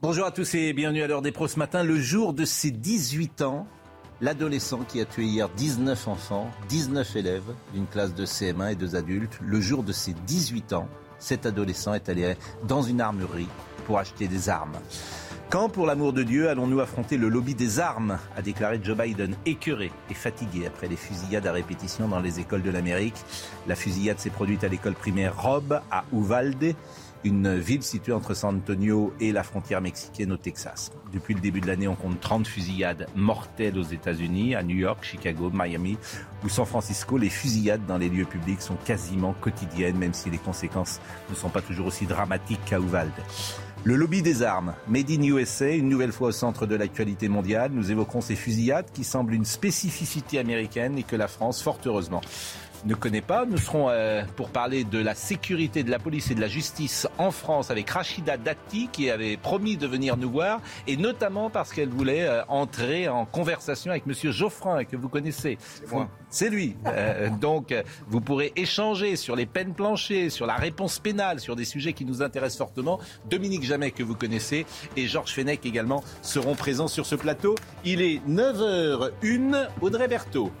Bonjour à tous et bienvenue à l'heure des pros ce matin. Le jour de ses 18 ans, l'adolescent qui a tué hier 19 enfants, 19 élèves d'une classe de CM1 et deux adultes, le jour de ses 18 ans, cet adolescent est allé dans une armerie pour acheter des armes. Quand, pour l'amour de Dieu, allons-nous affronter le lobby des armes? a déclaré Joe Biden, écœuré et fatigué après les fusillades à répétition dans les écoles de l'Amérique. La fusillade s'est produite à l'école primaire Rob à Uvalde une ville située entre San Antonio et la frontière mexicaine au Texas. Depuis le début de l'année, on compte 30 fusillades mortelles aux États-Unis, à New York, Chicago, Miami ou San Francisco. Les fusillades dans les lieux publics sont quasiment quotidiennes, même si les conséquences ne sont pas toujours aussi dramatiques qu'à Uvalde. Le lobby des armes, Made in USA, une nouvelle fois au centre de l'actualité mondiale. Nous évoquons ces fusillades qui semblent une spécificité américaine et que la France, fort heureusement, ne connaît pas. Nous serons euh, pour parler de la sécurité de la police et de la justice en France avec Rachida Dati qui avait promis de venir nous voir et notamment parce qu'elle voulait euh, entrer en conversation avec Monsieur Geoffrin que vous connaissez. C'est lui. Euh, donc vous pourrez échanger sur les peines planchées, sur la réponse pénale, sur des sujets qui nous intéressent fortement. Dominique Jamet que vous connaissez et Georges Fenech également seront présents sur ce plateau. Il est 9h01. Audrey Berthaud.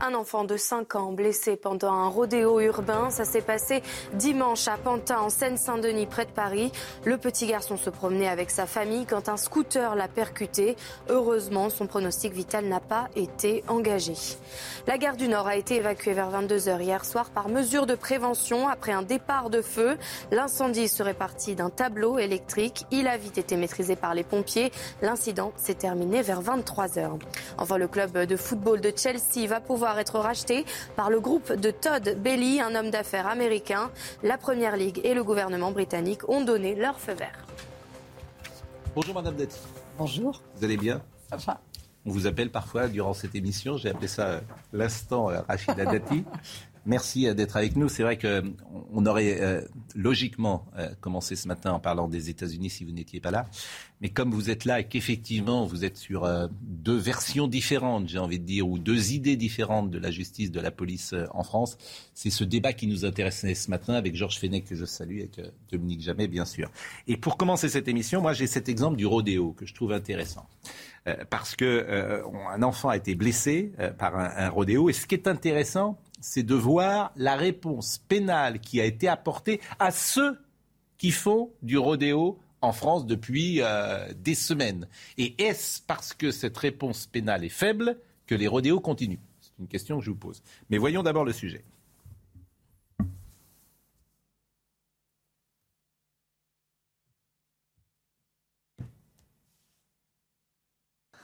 Un enfant de 5 ans blessé pendant un rodéo urbain. Ça s'est passé dimanche à Pantin, en Seine-Saint-Denis, près de Paris. Le petit garçon se promenait avec sa famille quand un scooter l'a percuté. Heureusement, son pronostic vital n'a pas été engagé. La gare du Nord a été évacuée vers 22h hier soir par mesure de prévention après un départ de feu. L'incendie serait parti d'un tableau électrique. Il a vite été maîtrisé par les pompiers. L'incident s'est terminé vers 23h. Enfin, le club de football de Chelsea va pouvoir être racheté par le groupe de Todd Bailey, un homme d'affaires américain. La Première Ligue et le gouvernement britannique ont donné leur feu vert. Bonjour Madame Dati. Bonjour. Vous allez bien? Ça va. On vous appelle parfois durant cette émission, j'ai appelé ça euh, l'instant euh, Rachida Dati. Merci euh, d'être avec nous. C'est vrai qu'on aurait euh, logiquement euh, commencé ce matin en parlant des États-Unis si vous n'étiez pas là. Mais comme vous êtes là et qu'effectivement vous êtes sur deux versions différentes, j'ai envie de dire, ou deux idées différentes de la justice, de la police en France, c'est ce débat qui nous intéressait ce matin avec Georges Fenech que je salue avec Dominique Jamais, bien sûr. Et pour commencer cette émission, moi j'ai cet exemple du rodéo que je trouve intéressant. Parce que un enfant a été blessé par un, rodéo. Et ce qui est intéressant, c'est de voir la réponse pénale qui a été apportée à ceux qui font du rodéo en France depuis euh, des semaines. Et est-ce parce que cette réponse pénale est faible que les rodéos continuent? C'est une question que je vous pose. Mais voyons d'abord le sujet.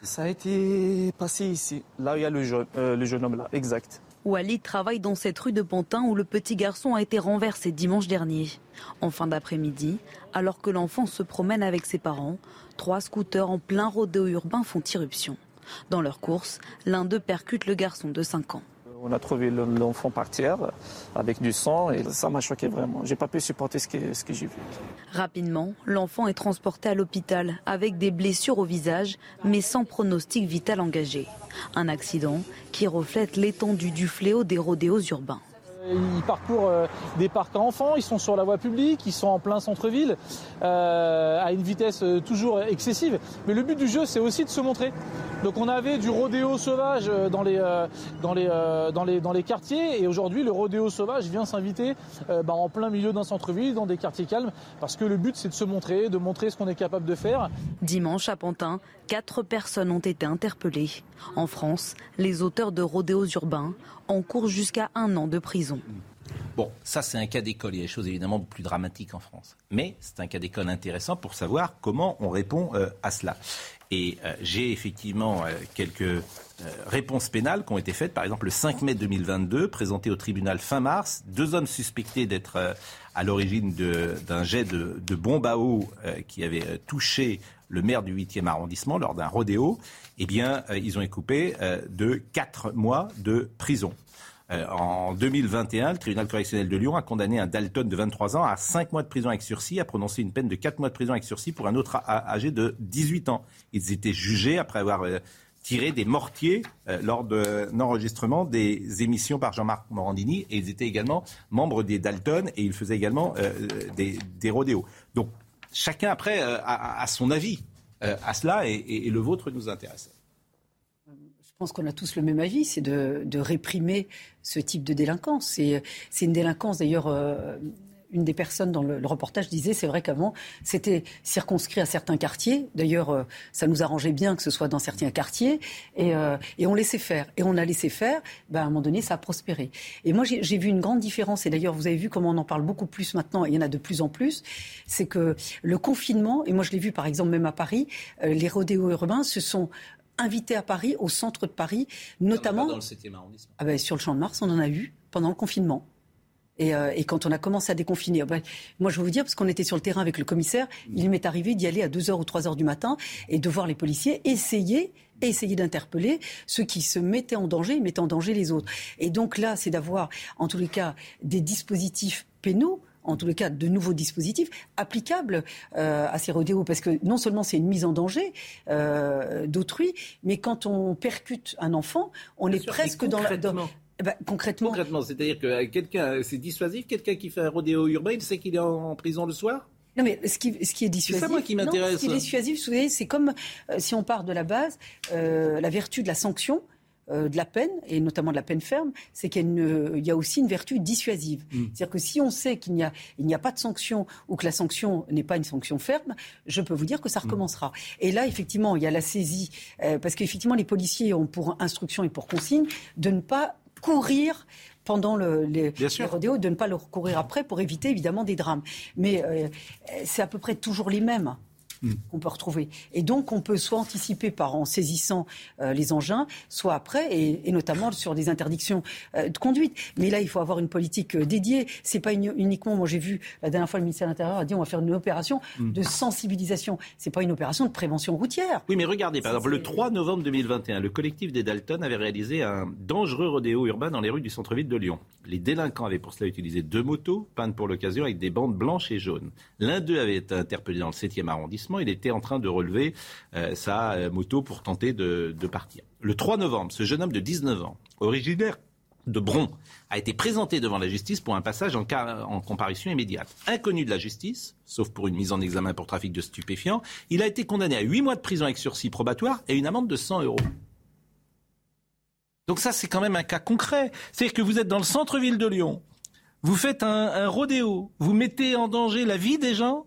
Ça a été passé ici, là où il y a le jeune, euh, le jeune homme là, exact. Walid travaille dans cette rue de Pantin où le petit garçon a été renversé dimanche dernier. En fin d'après-midi, alors que l'enfant se promène avec ses parents, trois scooters en plein rodéo urbain font irruption. Dans leur course, l'un d'eux percute le garçon de 5 ans. On a trouvé l'enfant par terre avec du sang et ça m'a choqué vraiment. J'ai pas pu supporter ce que, ce que j'ai vu. Rapidement, l'enfant est transporté à l'hôpital avec des blessures au visage mais sans pronostic vital engagé. Un accident qui reflète l'étendue du fléau des rodéos urbains. Ils parcourent euh, des parcs à enfants, ils sont sur la voie publique, ils sont en plein centre-ville, euh, à une vitesse euh, toujours excessive. Mais le but du jeu, c'est aussi de se montrer. Donc on avait du rodéo sauvage dans les, dans les, dans les, dans les quartiers, et aujourd'hui le rodéo sauvage vient s'inviter bah, en plein milieu d'un centre-ville, dans des quartiers calmes, parce que le but c'est de se montrer, de montrer ce qu'on est capable de faire. Dimanche à Pantin, quatre personnes ont été interpellées. En France, les auteurs de rodéos urbains encourent jusqu'à un an de prison. Bon, ça c'est un cas d'école. Il y a des choses évidemment plus dramatiques en France. Mais c'est un cas d'école intéressant pour savoir comment on répond euh, à cela. Et euh, j'ai effectivement euh, quelques réponses pénales qui ont été faites. Par exemple, le 5 mai 2022, présenté au tribunal fin mars, deux hommes suspectés d'être à l'origine d'un jet de, de bombe à eau qui avait touché le maire du 8e arrondissement lors d'un rodéo. Eh bien, ils ont été coupés de quatre mois de prison. Euh, en 2021, le tribunal correctionnel de Lyon a condamné un Dalton de 23 ans à 5 mois de prison avec sursis, a prononcé une peine de 4 mois de prison avec sursis pour un autre âgé de 18 ans. Ils étaient jugés après avoir euh, tiré des mortiers euh, lors d'un enregistrement des émissions par Jean-Marc Morandini et ils étaient également membres des Dalton et ils faisaient également des, des, rodéos. Donc chacun après a, son avis à cela et le vôtre nous intéresse. Je pense qu'on a tous le même avis, c'est de, réprimer ce type de délinquance. C'est une délinquance d'ailleurs. Euh, une des personnes dans le, reportage disait, c'est vrai qu'avant, c'était circonscrit à certains quartiers. D'ailleurs, euh, ça nous arrangeait bien que ce soit dans certains quartiers. Et, euh, on laissait faire. Et on a laissé faire. Ben, à un moment donné, ça a prospéré. Et moi, j'ai vu une grande différence. Et d'ailleurs, vous avez vu comment on en parle beaucoup plus maintenant. Et il y en a de plus en plus. C'est que le confinement, et moi, je l'ai vu par exemple même à Paris, les rodéos urbains se sont invités à Paris, au centre de Paris, notamment. Dans le 7e arrondissement. Ah ben, sur le champ de Mars, on en a eu pendant le confinement. Et, euh, quand on a commencé à déconfiner, ben, moi je veux vous dire, parce qu'on était sur le terrain avec le commissaire, il m'est arrivé d'y aller à 2h ou 3h du matin et de voir les policiers essayer essayer d'interpeller ceux qui se mettaient en danger et mettaient en danger les autres. Et donc là, c'est d'avoir, en tous les cas, des dispositifs pénaux en tous les cas, de nouveaux dispositifs applicables euh, à ces rodéos. Parce que non seulement c'est une mise en danger euh, d'autrui, mais quand on percute un enfant, on est presque dans la. Eh ben, concrètement. Concrètement, c'est-à-dire que quelqu'un, c'est dissuasif, quelqu'un qui fait un rodéo urbain, il sait qu'il est en prison le soir? Non, mais ce qui, ce qui est dissuasif. C'est ça, moi, qui m'intéresse. Ce qui est dissuasif, c'est comme euh, si on part de la base, la vertu de la sanction. Euh, de la peine, et notamment de la peine ferme, c'est qu'il y, a aussi une vertu dissuasive. Mm. C'est-à-dire que si on sait qu'il n'y a, il a pas de sanction ou que la sanction n'est pas une sanction ferme, je peux vous dire que ça mm. recommencera. Et là, effectivement, il y a la saisie, euh, parce qu'effectivement, les policiers ont pour instruction et pour consigne de ne pas courir pendant le, les, rodéos, de ne pas leur courir après pour éviter évidemment des drames. Mais euh, c'est à peu près toujours les mêmes. Mm. qu'on peut retrouver. Et donc, on peut soit anticiper par en saisissant euh, les engins, soit après, et, notamment sur des interdictions euh, de conduite. Mais là, il faut avoir une politique euh, dédiée. C'est pas uniquement, moi j'ai vu la dernière fois le ministère de l'Intérieur a dit on va faire une opération mm. de sensibilisation. C'est pas une opération de prévention routière. Oui, mais regardez, par exemple, le 3 novembre 2021, le collectif des Dalton avait réalisé un dangereux rodéo urbain dans les rues du centre-ville de Lyon. Les délinquants avaient pour cela utilisé deux motos, peintes pour l'occasion avec des bandes blanches et jaunes. L'un d'eux avait été interpellé dans le 7e arrondissement il était en train de relever euh, sa euh, moto pour tenter de, partir. Le 3 novembre, ce jeune homme de 19 ans, originaire de Bron, a été présenté devant la justice pour un passage en, comparution immédiate. Inconnu de la justice, sauf pour une mise en examen pour trafic de stupéfiants, il a été condamné à 8 mois de prison avec sursis probatoire et une amende de 100 euros. Donc ça, c'est quand même un cas concret. C'est-à-dire que vous êtes dans le centre-ville de Lyon, vous faites un rodéo, vous mettez en danger la vie des gens,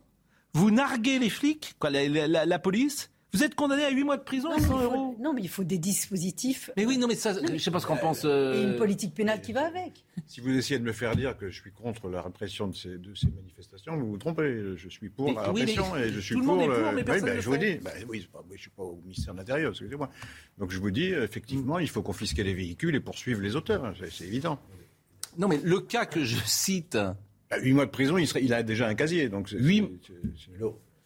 vous narguez les flics, quoi, la, police, vous êtes condamné à 8 mois de prison et 100 euros. Non, mais il faut des dispositifs. Mais oui, non, mais ça, je sais pas ce qu'on pense. Euh, et une politique pénale qui va avec. Si vous essayez de me faire dire que je suis contre la répression de ces, de ces manifestations, vous vous trompez. Je suis pour la répression et je suis tout pour. Le monde est pour, mais oui, ben, je vous dis, ben, oui, pas, je suis pas au ministère de l'Intérieur, excusez-moi. Donc je vous dis, effectivement, il faut confisquer les véhicules et poursuivre les auteurs. C'est évident. Non, mais le cas que je cite 8 bah, mois de prison, il, serait, il a déjà un casier. Donc 8...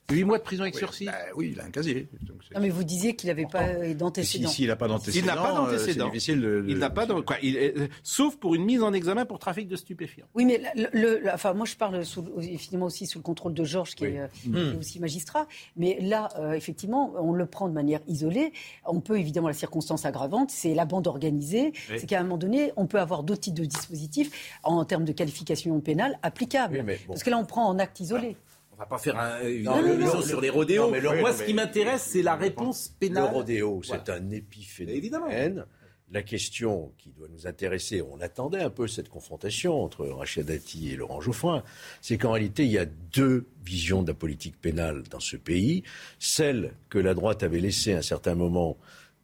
8 mois de prison avec sursis bah Oui, il a un casier. non, mais vous disiez qu'il n'avait pas d'antécédent. S'il n'a pas d'antécédent, euh, c'est difficile de... Il n'a pas quoi, il est... Sauf pour une mise en examen pour trafic de stupéfiants. Oui, mais le, enfin, moi je parle sous, effectivement aussi sous le contrôle de Georges, qui, est, mmh. aussi magistrat. Mais là, euh, effectivement, on le prend de manière isolée. On peut évidemment, la circonstance aggravante, c'est la bande organisée. C'est qu'à un moment donné, on peut avoir d'autres types de dispositifs en termes de qualification pénale applicables. Parce que là, on prend en acte isolé. On va pas faire un, une leçon sur les rodéos. mais moi, ce qui m'intéresse, c'est la réponse pénale. Le rodéo, c'est un épiphénomène. La question qui doit nous intéresser, on attendait un peu cette confrontation entre Rachid Dati et Laurent Geoffroy, c'est qu'en réalité, il y a deux visions de la politique pénale dans ce pays. Celle que la droite avait laissée à un certain moment,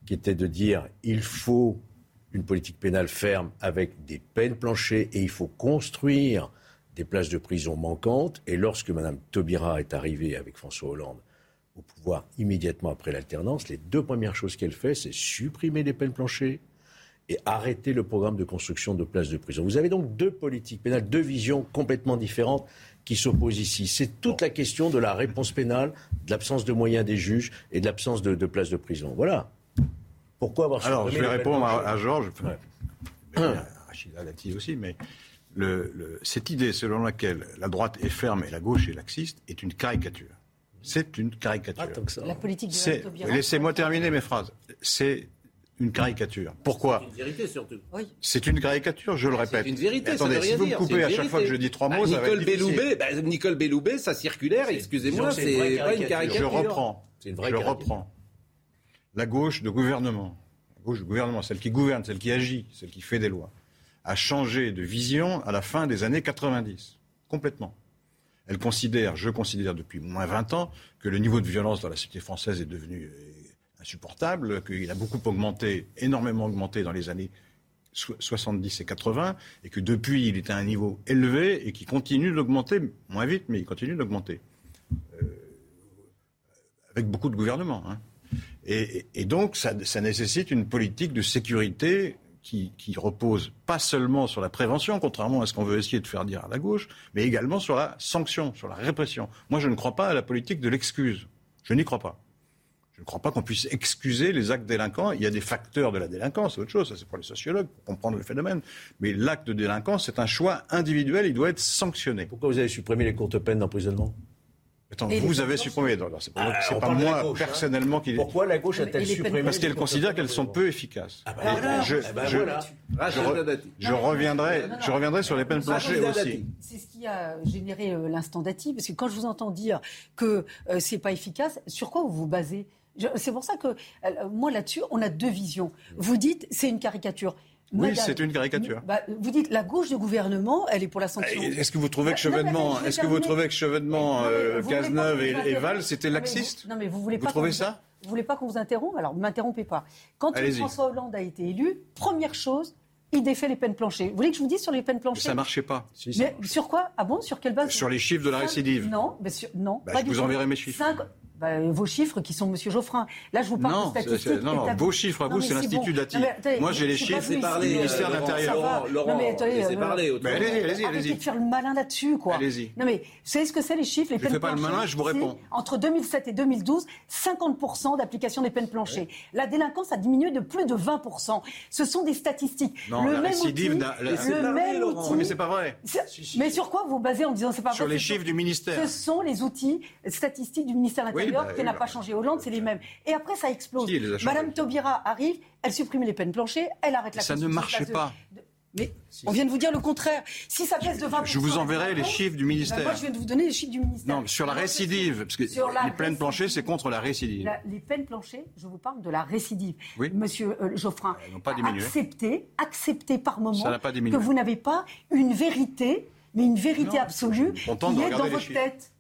qui était de dire il faut une politique pénale ferme avec des peines planchées et il faut construire des places de prison manquantes. Et lorsque Mme Taubira est arrivée avec François Hollande au pouvoir immédiatement après l'alternance, les deux premières choses qu'elle fait, c'est supprimer les peines planchées et arrêter le programme de construction de places de prison. Vous avez donc deux politiques pénales, deux visions complètement différentes qui s'opposent ici. C'est toute la question de la réponse pénale, de l'absence de moyens des juges et de l'absence de, places de prison. Voilà. Pourquoi avoir Alors, je vais répondre à, Georges, à Rachida Dati aussi, mais le, cette idée selon laquelle la droite est ferme et la gauche est laxiste est une caricature. C'est une caricature. Ah, la politique de Laissez-moi terminer mes phrases. C'est une caricature. Pourquoi C'est une vérité surtout. Oui. C'est une caricature, je le répète. C'est une vérité. Attendez, si vous me coupez à chaque fois que je dis trois mots, bah, Nicole Belloubet, bah, Nicole Belloubet, sa circulaire, excusez-moi, c'est pas une caricature. Je reprends. Une vraie je reprends. La gauche de gouvernement, la gauche de gouvernement, celle qui gouverne, celle qui agit, celle qui fait des lois, a changé de vision à la fin des années 90. Complètement. Elle considère, je considère depuis moins 20 ans, que le niveau de violence dans la société française est devenu insupportable, qu'il a beaucoup augmenté, énormément augmenté dans les années 70 et 80, et que depuis, il est à un niveau élevé et qui continue d'augmenter, moins vite, mais il continue d'augmenter. Euh, avec beaucoup de gouvernements. Hein. Et, donc, ça, nécessite une politique de sécurité qui, repose pas seulement sur la prévention, contrairement à ce qu'on veut essayer de faire dire à la gauche, mais également sur la sanction, sur la répression. Moi, je ne crois pas à la politique de l'excuse. Je n'y crois pas. Je ne crois pas qu'on puisse excuser les actes délinquants. Il y a des facteurs de la délinquance, c'est autre chose, ça c'est pour les sociologues, pour comprendre le phénomène. Mais l'acte de délinquance, c'est un choix individuel, il doit être sanctionné. Pourquoi vous avez supprimé les courtes peines d'emprisonnement? Attends, vous avez supprimé. C'est pas, ah, pas moi hein. personnellement qui. Pourquoi la gauche a-t-elle supprimé Parce qu'elle considère qu'elles sont peu efficaces. Ah bah je, ah bah je, je, reviendrai, je reviendrai sur les peines planchées aussi. C'est ce qui a généré euh, l'instant Dati, parce que quand je vous entends dire que euh, c'est pas efficace, sur quoi vous vous basez? C'est pour ça que, euh, moi là-dessus, on a deux visions. Vous dites, c'est une caricature. Oui, c'est une caricature. Bah, vous dites la gauche du gouvernement, elle est pour la sanction. Est-ce que vous trouvez que Chevènement, est-ce que vous trouvez que Chevènement, euh, Cazeneuve et, Val, c'était laxiste Non, mais vous voulez pas. Vous trouvez ça Vous voulez pas qu'on vous interrompe? Alors, ne m'interrompez pas. Quand François Hollande a été élu, première chose, il défait les peines planchées. Vous voulez que je vous dise sur les peines planchées Ça ne marchait pas. mais sur quoi? Ah bon? Sur quelle base? Sur les chiffres de la récidive. Non, mais non. Bah, je vous enverrai mes chiffres. Bah, vos chiffres qui sont Monsieur Geoffrin. Là, je vous parle non, de statistiques. Non, non, vos chiffres à vous, c'est l'Institut bon. Dati. Moi, j'ai les chiffres du ministère de l'Intérieur. Laurent, mais attendez, euh, parler. allez-y, allez-y, allez-y. de faire le malin là-dessus, quoi. Allez-y. Non, mais vous savez ce que c'est les chiffres les Je ne fais pas le malin, je vous réponds. Entre 2007 et 2012, 50% d'application des peines planchées. La délinquance a diminué de plus de 20%. Ce sont des statistiques. Non, le la même récidive, le même outil. Mais c'est pas vrai. Mais sur quoi vous basez en disant c'est pas vrai Sur les chiffres du ministère. Ce sont les outils statistiques du ministère de l'Intérieur bah qui n'a pas changé. Hollande, c'est les mêmes. Et après, ça explose. Madame Taubira arrive, elle supprime les peines planchées, elle arrête la Ça ne marche pas. Mais on vient de vous dire le contraire. Si ça baisse de 20%. Je vous enverrai les chiffres du ministère. Ben moi, je viens de vous donner les chiffres du ministère. Non, sur la récidive. Parce que les peines planchées, c'est contre la récidive. les peines planchées, je vous parle de la récidive. Oui. Monsieur euh, Geoffrin, pas diminué. acceptez, acceptez par moment que vous n'avez pas une vérité, mais une vérité absolue qui est dans votre tête.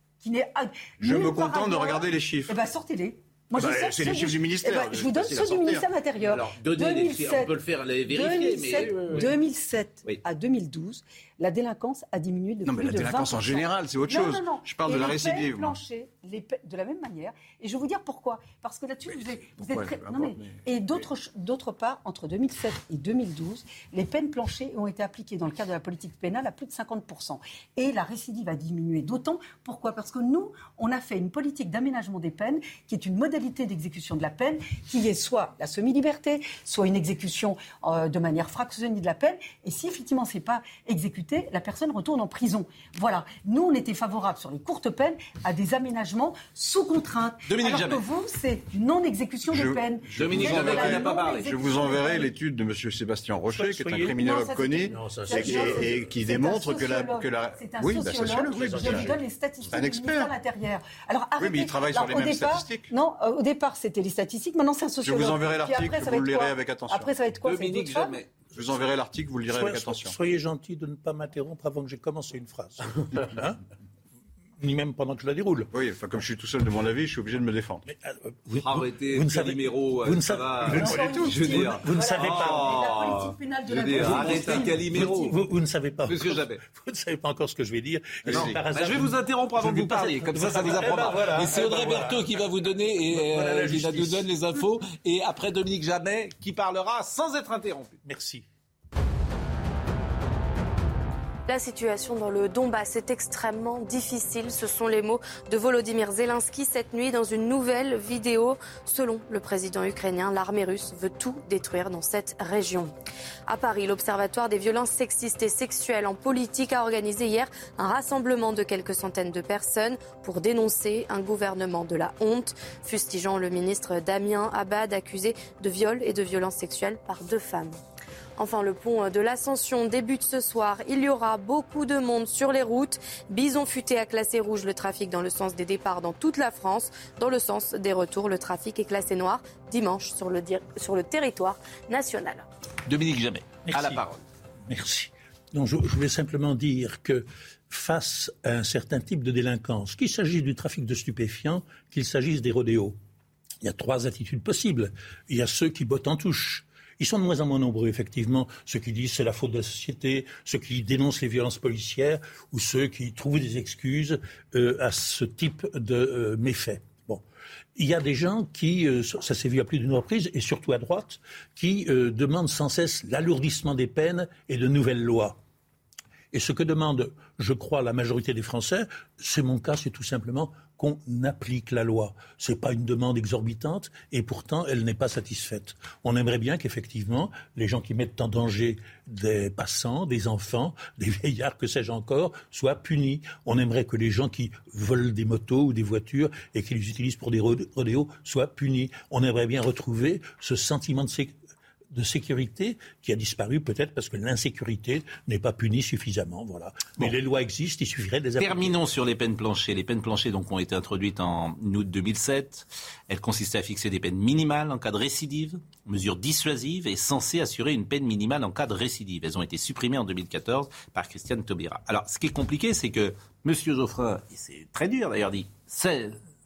Je me contente de regarder les chiffres. Eh bien, sortez-les. Moi, bah, c'est les chiffres du ministère. Eh ben, je vous donne ceux du ministère de l'Intérieur. Alors, donnez 2007, les on peut le faire, les vérifier. 2007, mais... 2007 à 2012, la délinquance a diminué de non, plus mais la délinquance en général, c'est autre chose. Je parle de la récidive. Plancher, les de la même manière. Et je vais vous dire pourquoi. Parce que là-dessus, vous, êtes, vous êtes très... non, mais... Et d'autre part, entre 2007 et 2012, les peines planchées ont été appliquées dans le cadre de la politique pénale à plus de 50%. Et la récidive a diminué. D'autant, pourquoi? Parce que nous, on a fait une politique d'aménagement des peines qui est une modalité d'exécution de la peine qui est soit la semi-liberté, soit une exécution euh, de manière fractionnée de la peine. Et si effectivement c'est pas exécuté, la personne retourne en prison. Voilà. Nous, on était favorables sur les courtes peines à des aménagements sous contrainte. Dominique alors que vous, c'est non-exécution de peine. Dominique Jamais n'a pas parlé. Je vous enverrai l'étude de M. Sébastien Rocher, qui est un criminologue connu, et, qui démontre que la... Que la... C'est un oui, bah, sociologue, je vous donne les statistiques un expert. du l'Intérieur. Alors, oui, mais il travaille sur les mêmes statistiques. Non, euh, au départ, c'était les statistiques, maintenant c'est un sociologue. Je vous enverrai l'article, vous le lirez avec attention. Après, ça va être quoi Dominique Jamais. Je vous enverrai l'article, vous le lirez avec attention. Soyez gentil de ne pas m'interrompre avant que j'ai commencé une phrase. Hein ni même pendant que je la déroule. Oui, enfin, comme je suis tout seul de mon avis, je suis obligé de me défendre. Mais, euh, vous, Arrêtez, vous, ne savez, Calimero, vous ne savez, vous ne savez, dire, vous ne savez pas. de Arrêtez Calimero. Vous, vous, ne savez pas. Vous ne savez pas encore ce que je vais dire. Non, bah, je vais vous interrompre avant que vous parliez. Comme ça, ça vous apprendra. Eh ben, et c'est Audrey Berthaud qui va vous donner et euh, il nous donne les infos. Et après Dominique Jamais qui parlera sans être interrompu. Merci. La situation dans le Donbass est extrêmement difficile. Ce sont les mots de Volodymyr Zelensky cette nuit dans une nouvelle vidéo. Selon le président ukrainien, l'armée russe veut tout détruire dans cette région. À Paris, l'Observatoire des violences sexistes et sexuelles en politique a organisé hier un rassemblement de quelques centaines de personnes pour dénoncer un gouvernement de la honte, fustigeant le ministre Damien Abad accusé de viol et de violences sexuelles par deux femmes. Enfin, le pont de l'Ascension débute ce soir. Il y aura beaucoup de monde sur les routes. Bison futé a classé rouge le trafic dans le sens des départs dans toute la France. Dans le sens des retours, le trafic est classé noir dimanche sur le, sur le territoire national. Dominique Jamais, à la parole. Merci. Donc, je, je voulais simplement dire que face à un certain type de délinquance, qu'il s'agisse du trafic de stupéfiants, qu'il s'agisse des rodéos, il y a trois attitudes possibles. Il y a ceux qui bottent en touche ils sont de moins en moins nombreux, effectivement, ceux qui disent c'est la faute de la société, ceux qui dénoncent les violences policières ou ceux qui trouvent des excuses euh, à ce type de euh, méfaits. Bon. Il y a des gens qui, euh, ça s'est vu à plus d'une reprise, et surtout à droite, qui demandent sans cesse l'alourdissement des peines et de nouvelles lois. Et ce que demande, je crois, la majorité des Français, c'est mon cas, c'est tout simplement qu'on applique la loi. Ce n'est pas une demande exorbitante et pourtant elle n'est pas satisfaite. On aimerait bien qu'effectivement les gens qui mettent en danger des passants, des enfants, des vieillards, que sais-je encore, soient punis. On aimerait que les gens qui volent des motos ou des voitures et qui les utilisent pour des rodéos soient punis. On aimerait bien retrouver ce sentiment de sécurité de sécurité qui a disparu peut-être parce que l'insécurité n'est pas punie suffisamment. Voilà. Mais les lois existent, il suffirait de les appliquer. Terminons sur les peines planchées. Les peines planchées donc, ont été introduites en août 2007. Elles consistaient à fixer des peines minimales en cas de récidive, mesure dissuasive et censée assurer une peine minimale en cas de récidive. Elles ont été supprimées en 2014 par Christiane Taubira. Alors, ce qui est compliqué, c'est que M. Geoffrin, et c'est très dur d'ailleurs, dit ça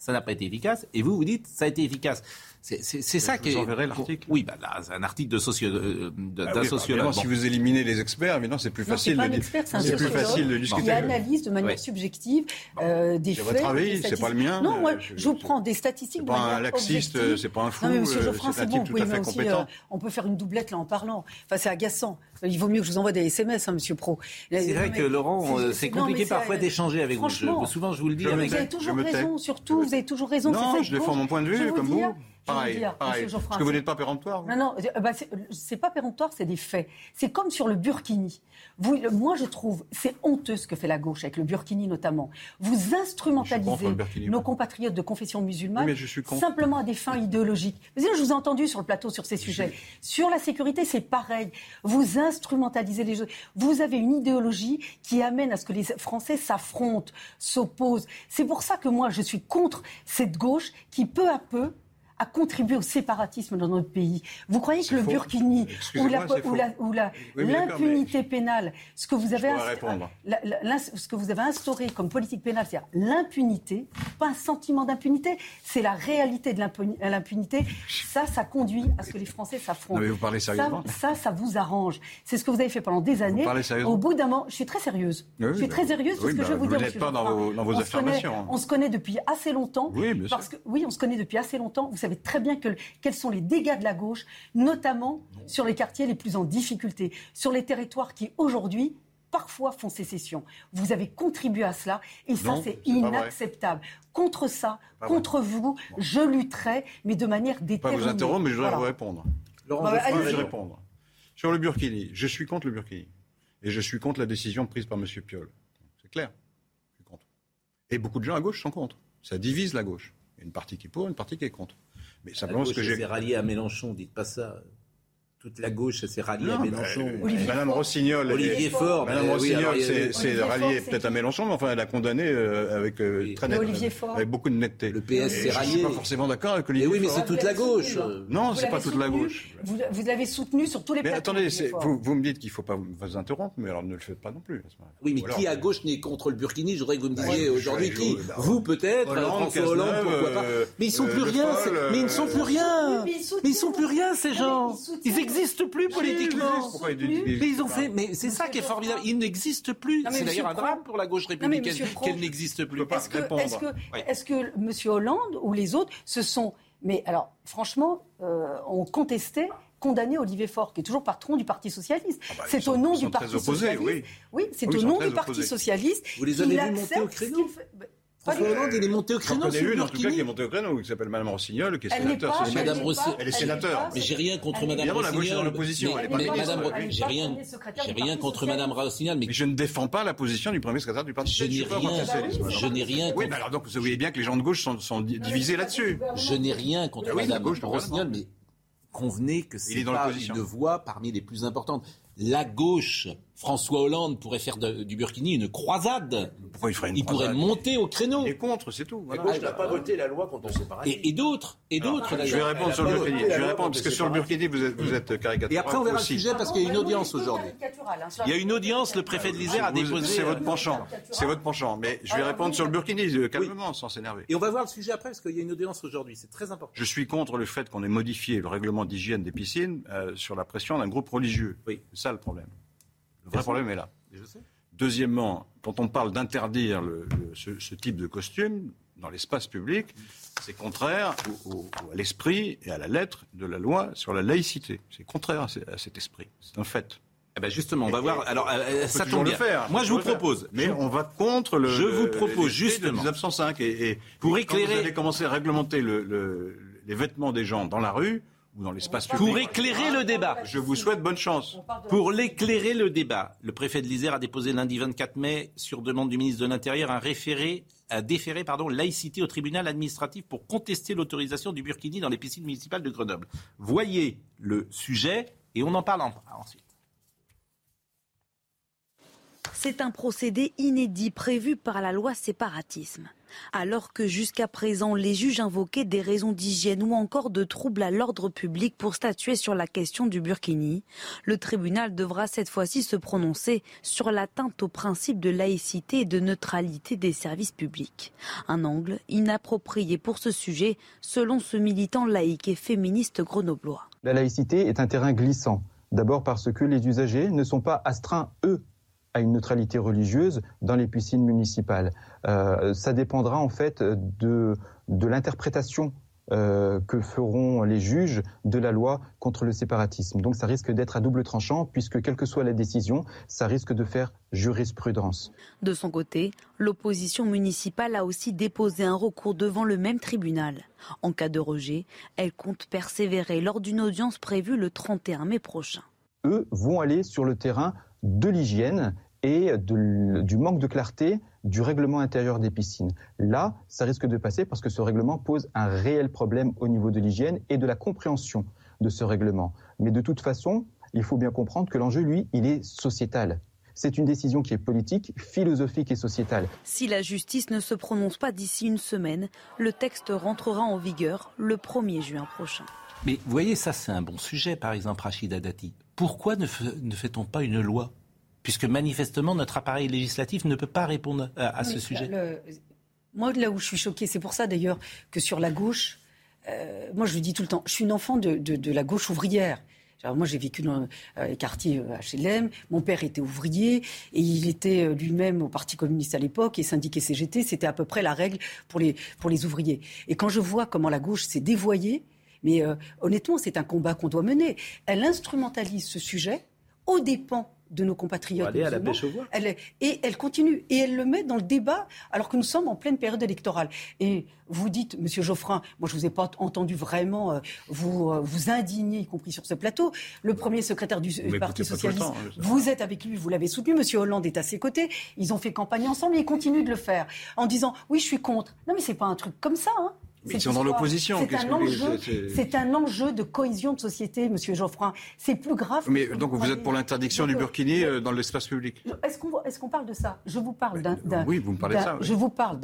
n'a pas été efficace, et vous, vous dites ça a été efficace. C'est ça qui est. l'article. Oui, bah là, c'est un article de socio... Euh, d'un ah sociologue. Si vous éliminez les experts, évidemment, c'est plus facile. C'est plus facile de discuter. Qui analyse de manière subjective euh, des faits. C'est votre avis, c'est pas le mien. Non, moi, je, vous prends des statistiques. C'est pas un laxiste, c'est pas un fou. Non, mais Monsieur euh, Geoffrin, c'est bon. Fait compétent. on peut faire une doublette là en parlant. Enfin, c'est agaçant. Il vaut mieux que je vous envoie des SMS, hein, Monsieur Pro. C'est vrai que Laurent, c'est compliqué parfois d'échanger avec vous. Souvent, je vous le dis. Vous avez toujours raison. Surtout, vous avez toujours raison. Non, je défends mon point de vue, comme vous. Pareil, pareil. Parce que vous n'êtes pas péremptoire Non, non, euh, bah, c'est pas péremptoire, c'est des faits. C'est comme sur le Burkini. Vous, moi, je trouve, c'est honteux ce que fait la gauche, avec le Burkini notamment. Vous instrumentalisez nos compatriotes de confession musulmane simplement à des fins idéologiques. je vous ai entendu sur le plateau sur ces sujets. Sur la sécurité, c'est pareil. Vous instrumentalisez les gens. Vous avez une idéologie qui amène à ce que les Français s'affrontent, s'opposent. C'est pour ça que moi, je suis contre cette gauche qui, peu à peu, a contribué au séparatisme dans notre pays. Vous croyez que le Burkini ou l'impunité pénale, ce que vous avez ce que vous avez instauré comme politique pénale, c'est-à-dire l'impunité, pas un sentiment d'impunité, c'est la réalité de l'impunité. Ça, ça conduit à ce que les Français s'affrontent. Vous parlez sérieusement ça, ça, vous arrange. C'est ce que vous avez fait pendant des années. Au bout d'un moment, je suis très sérieuse. je suis très sérieuse parce que je vais bah, vous, dire. Vous n'êtes pas dans vos, affirmations. on se connaît depuis assez longtemps. Oui, parce Que, oui, on se connaît depuis assez longtemps. Vous savez très bien que, quels sont les dégâts de la gauche, notamment sur les quartiers les plus en difficulté, sur les territoires qui aujourd'hui parfois font sécession. Vous avez contribué à cela et ça, c'est inacceptable. Contre ça, contre vous, je lutterai, mais de manière déterminée. Pas vous interrompre, mais je dois vous répondre. Laurent, bah, je vais répondre. Sur le Burkini, je suis contre le Burkini. Et je suis contre la décision prise par M. Piolle. C'est clair. Je suis contre. Et beaucoup de gens à gauche sont contre. Ça divise la gauche. Il y a une partie qui est pour, une partie qui est contre. Mais simplement ce que j'ai. rallié à Mélenchon, dites pas ça. Toute la gauche s'est ralliée à Mélenchon. Madame Rossignol, Olivier Faure. Madame Rossignol s'est ralliée peut-être à Mélenchon, mais enfin, elle a condamné euh, avec euh, très net, avec beaucoup de netteté. Le PS s'est rallié. Je suis pas forcément d'accord avec Olivier. oui, mais c'est toute la gauche. Non, c'est pas toute la gauche. Vous, vous l'avez soutenu sur tous les. Mais attendez, vous, vous, me dites qu'il ne faut pas vous interrompre, mais alors ne le faites pas non plus. Oui, mais qui à gauche n'est contre le Burkini? Je voudrais que vous me disiez aujourd'hui qui. Vous peut-être, François Hollande, pourquoi pas. Mais ils sont plus rien. Mais ils ne sont plus rien. Mais ils sont plus rien ces gens. Ils n'existent plus politiquement. Mais ils ont fait. Mais c'est ça qui est formidable. Ils n'existent plus. C'est d'ailleurs un drame pour la gauche républicaine qu'elle n'existe plus. Est-ce que, est-ce que M. Hollande ou les autres se sont. Mais alors, franchement, euh, ont contesté condamné Olivier Faure, qui est toujours patron du Parti Socialiste. Ah bah, c'est au nom du Parti Socialiste. Oui, oui c'est au nom du Parti Socialiste. Vous les avez monter au créneau François Hollande, il est monté au créneau. Connais une, en tout cas, qui est montée au créneau, qui s'appelle Madame Rossignol, qui est sénateur. Elle, Madame Rossignol. elle est sénateur. Mais j'ai rien contre Madame Rossignol. la gauche est dans l'opposition. Mais, Madame, j'ai rien, j'ai rien contre Madame Rossignol. Mais je ne défends pas la position du premier secrétaire du Parti Socialiste. Je n'ai rien. Oui, mais alors donc vous voyez bien que les gens de gauche sont divisés là-dessus. Je n'ai rien contre Madame Rossignol, mais convenez que c'est pas une voix parmi les plus importantes la gauche, François Hollande pourrait faire du Burkini une croisade. Pourquoi il ferait une Il pourrait monter au créneau. Il est contre, c'est tout. La gauche n'a pas voté la loi contre le séparatisme. Et, d'autres, et d'autres. Je vais répondre sur le Burkini. Je vais répondre parce que sur le Burkini, vous êtes, vous êtes caricatural. Et après, on verra le sujet parce qu'il y a une audience aujourd'hui. Il y a une audience. Le préfet de l'Isère a déposé. C'est votre penchant. C'est votre penchant. Mais je vais répondre sur le Burkini euh, calmement, sans s'énerver. Et on va voir le sujet après parce qu'il y a une audience aujourd'hui. C'est très important. Je suis contre le fait qu'on ait modifié le règlement d'hygiène des piscines euh, sur la pression d'un groupe religieux. Oui. C'est ça le problème. Le vrai problème est là. Deuxièmement, quand on parle d'interdire ce, type de costume dans l'espace public, c'est contraire à l'esprit et à la lettre de la loi sur la laïcité. C'est contraire à, cet esprit. C'est un fait. Eh ben justement, on va voir. Alors, euh, ça tombe bien. Faire, Moi, je vous propose. Mais on va contre le. Je vous propose justement. 1905 et, et, pour éclairer. Quand vous allez commencer à réglementer les vêtements des gens dans la rue, dans l'espace public. Pour éclairer le débat. Je vous souhaite bonne chance. Pour l'éclairer le débat, le préfet de l'Isère a déposé lundi 24 mai, sur demande du ministre de l'Intérieur, un référé à déférer pardon, laïcité au tribunal administratif pour contester l'autorisation du burkini dans les piscines municipales de Grenoble. Voyez le sujet et on en parle ensuite. C'est un procédé inédit prévu par la loi séparatisme. Alors que jusqu'à présent, les juges invoquaient des raisons d'hygiène ou encore de troubles à l'ordre public pour statuer sur la question du burkini, le tribunal devra cette fois-ci se prononcer sur l'atteinte au principe de laïcité et de neutralité des services publics. Un angle inapproprié pour ce sujet, selon ce militant laïque et féministe grenoblois. La laïcité est un terrain glissant. D'abord parce que les usagers ne sont pas astreints, eux, à une neutralité religieuse dans les piscines municipales. Euh, ça dépendra en fait de, de l'interprétation euh, que feront les juges de la loi contre le séparatisme. Donc ça risque d'être à double tranchant puisque quelle que soit la décision, ça risque de faire jurisprudence. De son côté, l'opposition municipale a aussi déposé un recours devant le même tribunal. En cas de rejet, elle compte persévérer lors d'une audience prévue le 31 mai prochain. Eux vont aller sur le terrain de l'hygiène et du manque de clarté du règlement intérieur des piscines. Là, ça risque de passer parce que ce règlement pose un réel problème au niveau de l'hygiène et de la compréhension de ce règlement. Mais de toute façon, il faut bien comprendre que l'enjeu, lui, il est sociétal. C'est une décision qui est politique, philosophique et sociétale. Si la justice ne se prononce pas d'ici une semaine, le texte rentrera en vigueur le 1er juin prochain. Mais vous voyez, ça c'est un bon sujet, par exemple, Rachida Dati. Pourquoi ne, ne fait-on pas une loi? Puisque manifestement notre appareil législatif ne peut pas répondre à, ce sujet. Moi, là où je suis choquée, c'est pour ça d'ailleurs que sur la gauche, euh, moi je le dis tout le temps, je suis une enfant de, la gauche ouvrière. moi, j'ai vécu dans euh, les quartiers HLM. Euh, Mon père était ouvrier et il était lui-même au Parti communiste à l'époque et syndiqué CGT. C'était à peu près la règle pour les, pour les ouvriers. Et quand je vois comment la gauche s'est dévoyée, mais honnêtement, c'est un combat qu'on doit mener. Elle instrumentalise ce sujet aux dépens de nos compatriotes. Aller à la pêche elle, et elle continue. Et elle le met dans le débat alors que nous sommes en pleine période électorale. Et vous dites, Monsieur Geoffrin, moi je ne vous ai pas entendu vraiment euh, vous, euh, vous indigner, y compris sur ce plateau. Le premier secrétaire du Parti Socialiste, vous êtes avec lui, vous l'avez soutenu. Monsieur Hollande est à ses côtés. Ils ont fait campagne ensemble et ils continuent de le faire en disant, oui, je suis contre. Non mais c'est pas un truc comme ça. Hein. Ils sont dans l'opposition. C'est un, enjeu, c'est un enjeu de cohésion de société, Monsieur Geoffrin. C'est plus grave. Mais donc vous, êtes pour l'interdiction du burkini euh, dans l'espace public Est-ce qu'on est qu'on parle de ça? Je vous parle d'un. Oui, vous me parlez de ça. Je vous parle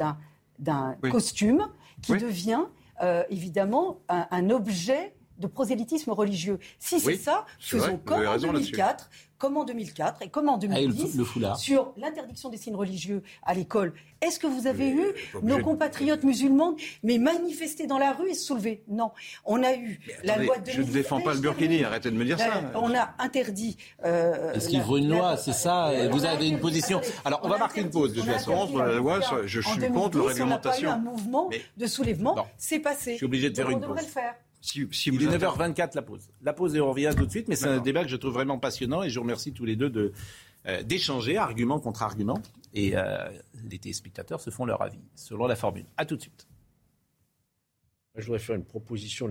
d'un costume qui devient euh, évidemment un objet de prosélytisme religieux. Si c'est ça, faisons comme en 2004, comme en 2004 et comme en 2010 ah, sur l'interdiction des signes religieux à l'école. Est-ce que vous avez eu nos compatriotes musulmans mais manifester dans la rue et se soulever Non. On a eu la loi de Je ne défends pas le burkini, arrêtez de me dire ça. On a interdit. Euh, Est-ce qu'il faut une loi C'est ça Vous avez une position. Alors, on, va marquer une pause de toute façon. Contre la loi, je suis contre la réglementation. On a eu un mouvement de soulèvement, c'est passé. Je suis obligé de faire une pause. On devrait le faire. Si, Il est 9h24 la pause. La pause et on revient tout de suite, mais c'est un débat que je trouve vraiment passionnant et je vous remercie tous les deux de, euh, d'échanger argument contre argument et euh, les téléspectateurs se font leur avis selon la formule. A tout de suite. Je voudrais faire une proposition.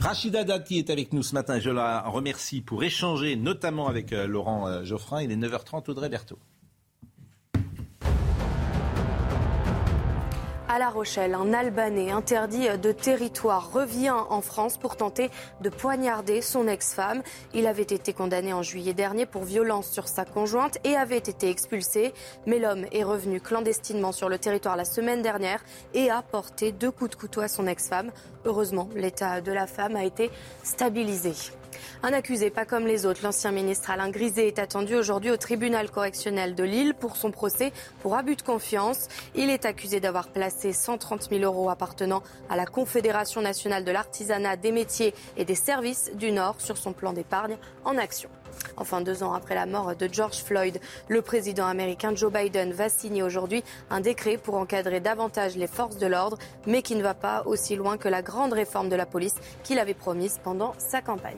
Rachida Dati est avec nous ce matin. Je la remercie pour échanger, notamment avec euh, Laurent Geoffrin. Il est 9h30, Audrey Berthaud. À La Rochelle, un Albanais interdit de territoire revient en France pour tenter de poignarder son ex-femme. Il avait été condamné en juillet dernier pour violence sur sa conjointe et avait été expulsé. Mais l'homme est revenu clandestinement sur le territoire la semaine dernière et a porté deux coups de couteau à son ex-femme. Heureusement, l'état de la femme a été stabilisé. Un accusé pas comme les autres, l'ancien ministre Alain Griset est attendu aujourd'hui au tribunal correctionnel de Lille pour son procès pour abus de confiance. Il est accusé d'avoir placé 130 000 euros appartenant à la Confédération nationale de l'artisanat, des métiers et des services du Nord sur son plan d'épargne en action. Enfin, deux ans après la mort de George Floyd, le président américain Joe Biden va signer aujourd'hui un décret pour encadrer davantage les forces de l'ordre, mais qui ne va pas aussi loin que la grande réforme de la police qu'il avait promise pendant sa campagne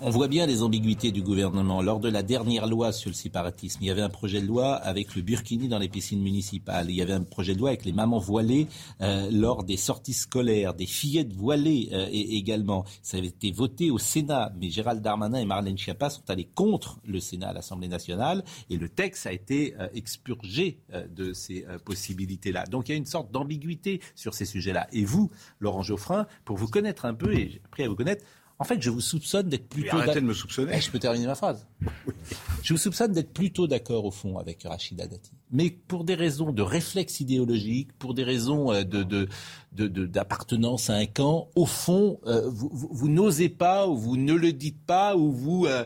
on voit bien les ambiguïtés du gouvernement. Lors de la dernière loi sur le séparatisme, il y avait un projet de loi avec le burkini dans les piscines municipales. Il y avait un projet de loi avec les mamans voilées euh, lors des sorties scolaires, des fillettes voilées euh, également. Ça avait été voté au Sénat, mais Gérald Darmanin et Marlène Schiappa sont allés contre le Sénat à l'Assemblée nationale et le texte a été euh, expurgé de ces possibilités-là. Donc il y a une sorte d'ambiguïté sur ces sujets-là. Et vous, Laurent Geoffrin, pour vous connaître un peu et après à vous connaître, en fait, je vous soupçonne d'être plutôt. Arrêtez de me soupçonner. Eh, je peux terminer ma phrase. Je vous soupçonne d'être plutôt d'accord au fond avec Rachida Dati, mais pour des raisons de réflexe idéologique, pour des raisons euh, de, d'appartenance à un camp, au fond, euh, vous, n'osez pas ou vous ne le dites pas ou vous. Euh,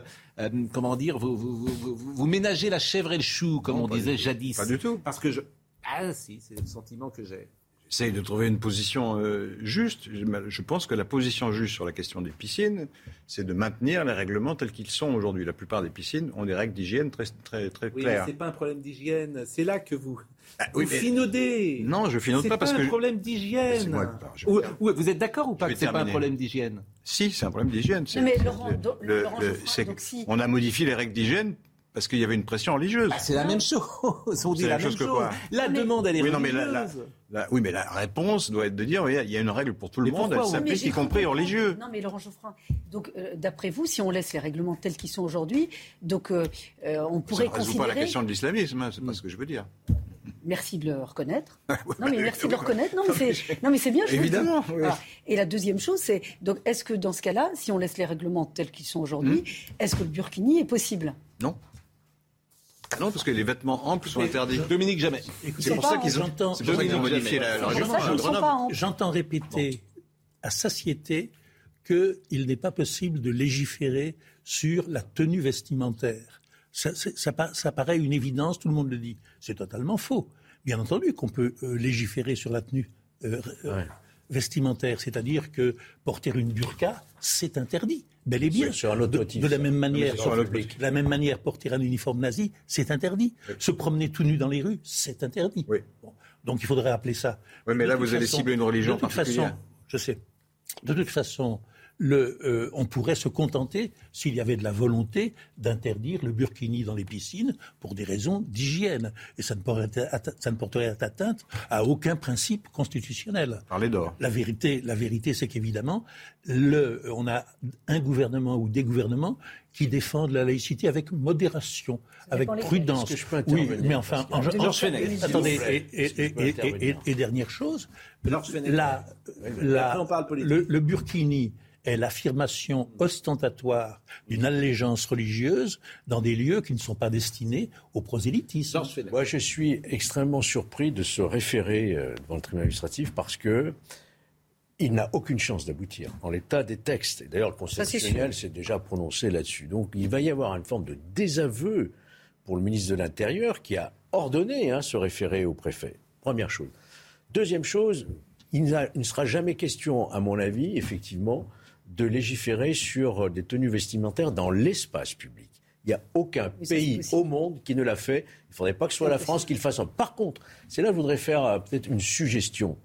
comment dire, vous, vous, ménagez la chèvre et le chou, comme on disait jadis. Pas du tout. Parce que je. Ah si, c'est le sentiment que j'ai. Essaye de trouver une position euh, juste. Je pense que la position juste sur la question des piscines, c'est de maintenir les règlements tels qu'ils sont aujourd'hui. La plupart des piscines ont des règles d'hygiène très, très, très oui, claires. c'est pas un problème d'hygiène. C'est là que vous. Ah, vous finaudez. Non, je finaude pas, parce que. C'est pas un problème d'hygiène. vous êtes d'accord ou pas que c'est pas un problème d'hygiène? Si, c'est un problème d'hygiène. Mais Laurent, Laurent on a modifié les règles d'hygiène parce qu'il y avait une pression religieuse. Ah, c'est la même chose. On dit la, même chose. La demande, elle est oui, religieuse. oui, mais la réponse doit être de dire, il y a une règle pour tout le monde, elle s'applique y compris religieux. Non, mais Laurent Geoffrin, donc euh, d'après vous, si on laisse les règlements tels qu'ils sont aujourd'hui, donc euh, euh, on pourrait Ça ne résout pas la question de l'islamisme, hein, c'est pas ce que je veux dire. Merci de le reconnaître. non, mais merci de le reconnaître. Non, mais c'est bien. Je Évidemment. Et la deuxième chose, c'est donc est-ce que dans ce cas-là, si on laisse les règlements tels qu'ils sont aujourd'hui, hmm. est-ce que le burkini est possible? Non. Non, parce que les vêtements amples sont interdits. Dominique, jamais. C'est pour ça qu'ils ont, modifié la, J'entends répéter à satiété qu'il n'est pas possible de légiférer sur la tenue vestimentaire. Ça, ça, paraît une évidence, tout le monde le dit. C'est totalement faux. Bien entendu qu'on peut euh, légiférer sur la tenue euh, euh, vestimentaire, c'est-à-dire que porter une burqa, c'est interdit. Bel et bien. Sur un autre motif, de, la même manière, de la même manière, porter un uniforme nazi, c'est interdit. Se promener tout nu dans les rues, c'est interdit. Oui. donc il faudrait appeler ça. Oui, mais là, vous allez cibler une religion de toute façon, je sais. De toute façon, le, on pourrait se contenter, s'il y avait de la volonté, d'interdire le burkini dans les piscines pour des raisons d'hygiène. Et ça ne, porterait, ça ne porterait atteinte à aucun principe constitutionnel. Parlez d'or. La vérité, la vérité c'est qu'évidemment, le, on a un gouvernement ou des gouvernements qui défendent la laïcité avec modération, avec prudence. oui, mais enfin, en, attendez, et, dernière chose, la, le, le burkini est l'affirmation ostentatoire d'une allégeance religieuse dans des lieux qui ne sont pas destinés au prosélytisme. Moi, je suis extrêmement surpris de se référer euh, devant le tribunal administratif parce que il n'a aucune chance d'aboutir en l'état des textes. D'ailleurs, le Conseil constitutionnel s'est déjà prononcé là-dessus. Donc, il va y avoir une forme de désaveu pour le ministre de l'Intérieur qui a ordonné hein, se référer au préfet. Première chose. Deuxième chose, il, ne sera jamais question, à mon avis, effectivement, de légiférer sur euh, des tenues vestimentaires dans l'espace public. Il n'y a aucun pays au monde qui ne l'a fait. Il ne faudrait pas que ce soit la France qui le fasse. Par contre, c'est là que je voudrais faire euh, peut-être une suggestion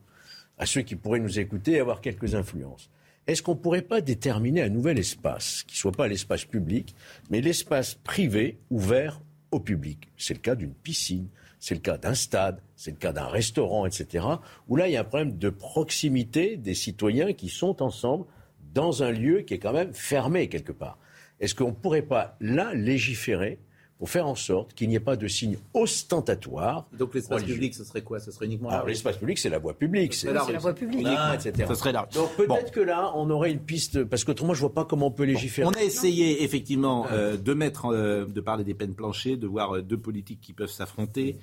à ceux qui pourraient nous écouter et avoir quelques influences. Est-ce qu'on ne pourrait pas déterminer un nouvel espace, qui ne soit pas l'espace public, mais l'espace privé ouvert au public? C'est le cas d'une piscine, c'est le cas d'un stade, c'est le cas d'un restaurant, etc., où là, il y a un problème de proximité des citoyens qui sont ensemble dans un lieu qui est quand même fermé quelque part. Est-ce qu'on ne pourrait pas là légiférer pour faire en sorte qu'il n'y ait pas de signes ostentatoires. Donc l'espace public, ce serait quoi? Ce serait uniquement Alors l'espace public, c'est la voie publique. C'est la voie publique. Ah, etc. Ça serait large. Donc peut-être que là, on aurait une piste, parce qu'autrement, je ne vois pas comment on peut légiférer. On a essayé effectivement euh, de mettre, euh, de parler des peines planchées, de voir euh, deux politiques qui peuvent s'affronter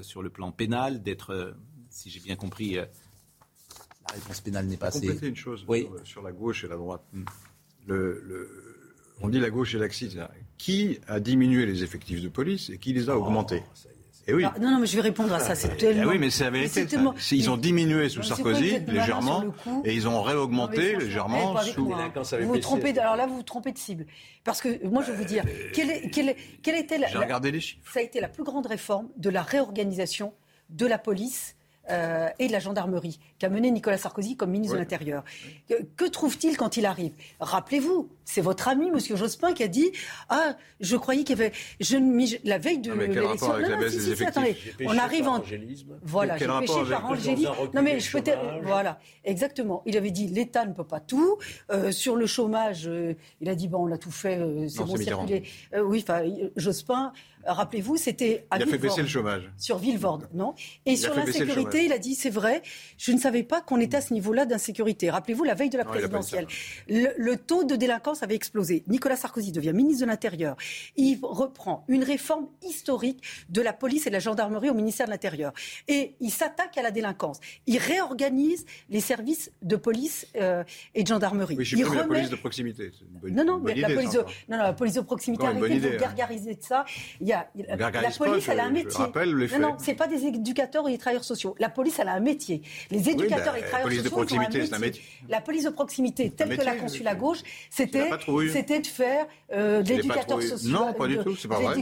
sur le plan pénal, d'être, si j'ai bien compris, la réponse pénale n'est pas assez. Compléter une chose sur, la gauche et la droite. Le on dit la gauche et l'axis. Qui a diminué les effectifs de police et qui les a oh, augmentés et eh oui. non, non, mais je vais répondre à ça. C'est eh oui, mais c'est la vérité. Ils ont diminué sous Sarkozy légèrement et ils ont réaugmenté légèrement sous. Vous vous trompez. Alors là, vous vous trompez de cible. Parce que moi, je vais vous dire, quelle, est, quelle, quelle était la. J'ai regardé les chiffres. Ça a été la plus grande réforme de la réorganisation de la police euh, et de la gendarmerie qu'a mené Nicolas Sarkozy comme ministre de l'Intérieur. Que, trouve-t-il quand il arrive? Rappelez-vous, c'est votre ami, M. Jospin, qui a dit Ah, je croyais qu'il y avait. Je, la veille de l'élection. attendez, on arrive en. Voilà, j'ai péché par angélisme. Non, mais je peux. Voilà, exactement. Il avait dit l'État ne peut pas tout. Euh, sur le chômage, euh, il a dit Bon, on a tout fait, c'est bon, circuler. oui, enfin, Jospin rappelez-vous, c'était à Il a fait baisser le chômage. Sur Villevorde, non? Et sur l'insécurité, il a dit, c'est vrai, je ne savais pas qu'on était à ce niveau-là d'insécurité. Rappelez-vous, la veille de la présidentielle, le, taux de délinquance avait explosé. Nicolas Sarkozy devient ministre de l'Intérieur. Il reprend une réforme historique de la police et de la gendarmerie au ministère de l'Intérieur. Et il s'attaque à la délinquance. Il réorganise les services de police euh, et de gendarmerie. Oui, il remet... la police de proximité. non, non, mais la, police de... non, non, la police de proximité, arrêtez de hein. gargariser de ça. Il y a la police, elle a un métier. non, non, c'est pas des éducateurs ou des travailleurs sociaux. La police, elle a un métier. Les éducateurs et les travailleurs sociaux. La police de proximité, c'est un métier. La police de proximité, telle que l'a conçue la gauche, c'était, c'était de faire euh, de l'éducateur social. Non, pas du tout, c'est pas vrai.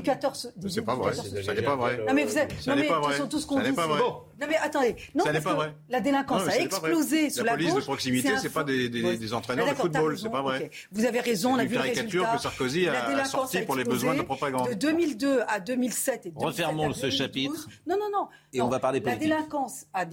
C'est pas vrai. Ça n'est pas vrai. Non, mais vous êtes, non, mais ils sont tous convaincus. Non, mais attendez. Non, parce que la délinquance a explosé sous la gauche. La police de proximité, c'est pas des entraîneurs de football, c'est pas vrai. Vous avez raison, on a vu le résultat. que Sarkozy a sorti pour les besoins de propagande. De 2002 à 2007 et 2007 Refermons ce chapitre. Non, non, non. Et on va parler politique. La délinquance a,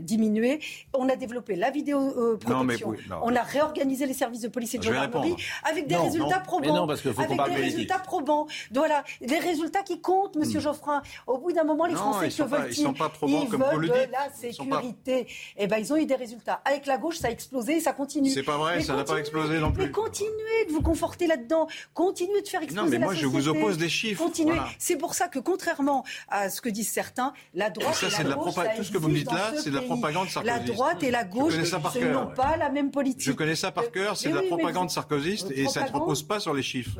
diminué. On a développé la vidéo euh, protection. On a réorganisé les services de police et de gendarmerie avec des résultats probants. Non, parce que faut avec des résultats probants. Voilà, des résultats qui comptent, Monsieur hmm. Geoffrin. Au bout d'un moment, les Français que veulent-ils Ils sont pas probants comme vous le dites. la sécurité. Eh ben, ils ont eu des résultats. Avec la gauche, ça a explosé et ça continue. C'est pas vrai, ça n'a pas explosé non plus. Mais continuez de vous conforter là-dedans. Continuez de faire exploser Non, mais moi, je vous oppose des chiffres. Continuez. C'est pour ça que contrairement à ce que disent certains, la droite et, la, gauche, tout ce que vous me dites là, c'est de la propagande sarkozyste. La droite et la gauche n'ont pas la même politique. Je connais ça par cœur, c'est de la propagande sarkozyste et ça ne repose pas sur les chiffres.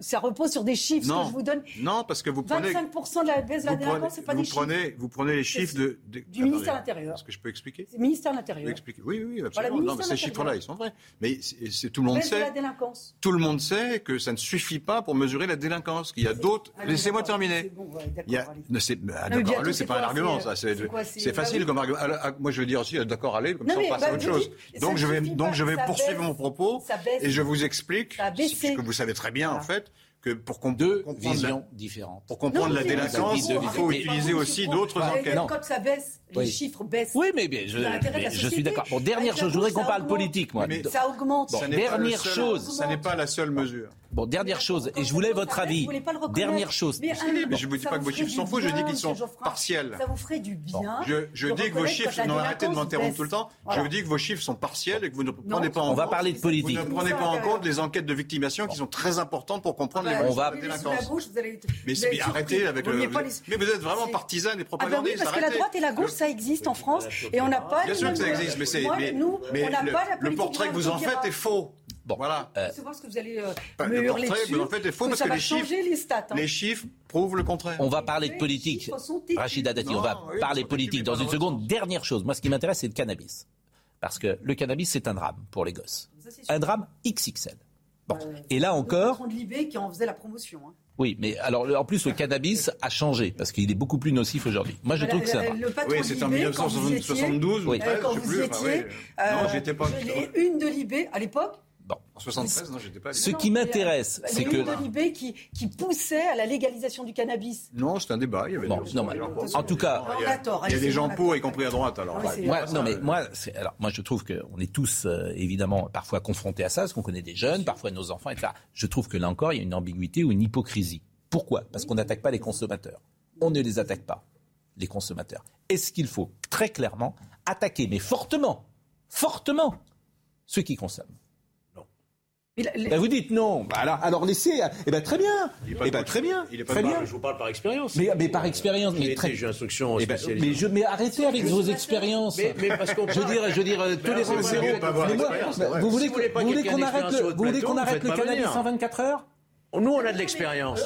Ça repose sur des chiffres non. que je vous donne. Non, parce que vous prenez 25% de la baisse de la délinquance, c'est pas des chiffres. Vous prenez les chiffres de, du ministère de l'Intérieur. Est-ce que je peux expliquer ministère de l'Intérieur. Oui, oui, absolument. non, mais ces chiffres-là, ils sont vrais. Mais tout le monde sait. Tout le monde sait que ça ne suffit pas pour mesurer la délinquance. Qu'il y a d'autres. Laissez-moi terminer. Il y a... D'accord, allez, c'est pas un argument, ça. C'est facile comme argument. Ah, moi, je veux dire aussi, d'accord, allez, comme ça, on passe à bah, autre chose. Donc, je vais, donc, je vais poursuivre mon propos et je vous explique, ce que vous savez très bien, en fait, que pour deux visions différentes. Pour comprendre la délinquance, il faut utiliser aussi d'autres enquêtes. Quand ça baisse, les chiffres baissent. Oui, mais, bien, je, je suis d'accord. Bon, dernière chose, je voudrais qu'on parle politique, moi. Mais ça augmente. Bon, dernière chose. Ça n'est pas la seule mesure. Bon, dernière chose, et je voulais votre avis. Dernière chose. Mais, je ne vous dis pas que vos chiffres sont faux, je dis qu'ils sont partiels. Ça vous ferait du bien. Je, dis que vos chiffres, non, arrêtez de m'interrompre tout le temps. Je vous dis que vos chiffres sont partiels et que vous ne prenez pas en compte. On va parler de politique. Vous ne prenez pas en compte les enquêtes de victimation qui sont très importantes pour comprendre les on va... délinquance. Mais arrêtez avec le. Mais vous êtes vraiment partisane et propagandiste. Parce que la droite et la gauche, ça existe en France et on n'a pas. Bien sûr que ça existe, mais le portrait que vous en faites est faux. Bon, voilà. Euh, voir ce que vous allez euh, me hurler dessus. Mais en fait, c'est faux parce que les chiffres, les, stats, hein. les chiffres prouvent le contraire. On va parler de politique. Rachida Dati, on va parler politique dans une seconde. Dernière chose, moi, ce qui m'intéresse, c'est le cannabis. Parce que le cannabis, c'est un drame pour les gosses. un drame XXL. Bon. Euh, Et là encore. Le Libé qui en faisait la promotion. Hein. Oui, mais alors en plus le cannabis a changé parce qu'il est beaucoup plus nocif aujourd'hui. Moi je trouve que ça. Oui, c'est en 1972 ou 13, quand vous étiez, non, j'étais pas. Une de Libé à l'époque en 73, non, j'étais pas. Ce qui m'intéresse, c'est que. Il qui, qui poussait à la légalisation du cannabis. Non, c'était un débat. Il y avait bon, non, mais, en tout cas, il y a, il y a des gens pour, y compris à droite. Alors, moi, non, mais moi, alors, moi, je trouve qu'on est tous euh, évidemment parfois confrontés à ça, parce qu'on connaît des jeunes, parfois nos enfants, etc. Je trouve que là encore, il y a une ambiguïté ou une hypocrisie. Pourquoi? Parce qu'on n'attaque pas les consommateurs. On ne les attaque pas, les consommateurs. Est-ce qu'il faut très clairement attaquer, mais fortement, fortement, ceux qui consomment? Ben, vous dites non. Bah, alors, alors laissez. Eh ben très bien. Eh ben très bien. Il est pas très bien. Je vous parle par expérience. Mais, mais par expérience. Mais très. J'ai instruction eh ben, mais, je, mais arrêtez avec vos expériences. Mais, mais parce qu'on. Je veux dire, je veux dire, tolérance zéro. Vous voulez qu'on arrête le, vous voulez qu'on arrête le cannabis en 24 heures nous, on a de l'expérience.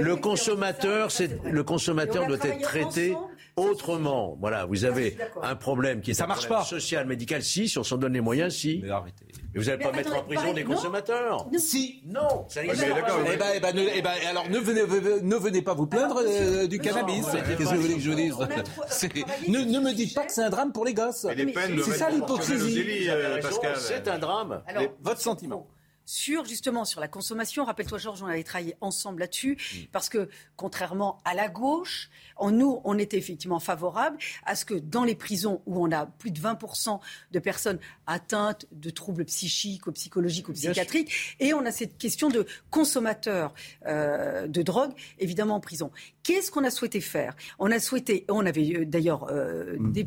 Le consommateur, le consommateur doit être traité autrement. Voilà, vous avez un problème qui est ça marche pas. social, médical, si, si on s'en donne les moyens, si. Mais arrêtez. Mais vous n'allez pas mettre en prison des consommateurs Si. Non, ça n'existe pas. Eh ben, eh ben, eh ben, alors ne venez, ne venez pas vous plaindre euh, du cannabis. Qu'est-ce que vous voulez que je vous dise ne, ne, me dites pas que c'est un drame pour les gosses. C'est ça l'hypocrisie. Euh, c'est un drame. votre sentiment sur justement sur la consommation. Rappelle-toi, Georges, on avait travaillé ensemble là-dessus mm. parce que contrairement à la gauche, en nous, on était effectivement favorable à ce que dans les prisons où on a plus de 20% de personnes atteintes de troubles psychiques ou psychologiques ou psychiatriques, et on a cette question de consommateurs euh, de drogue, évidemment en prison. Qu'est-ce qu'on a souhaité faire? On a souhaité, on avait euh, d'ailleurs euh, mm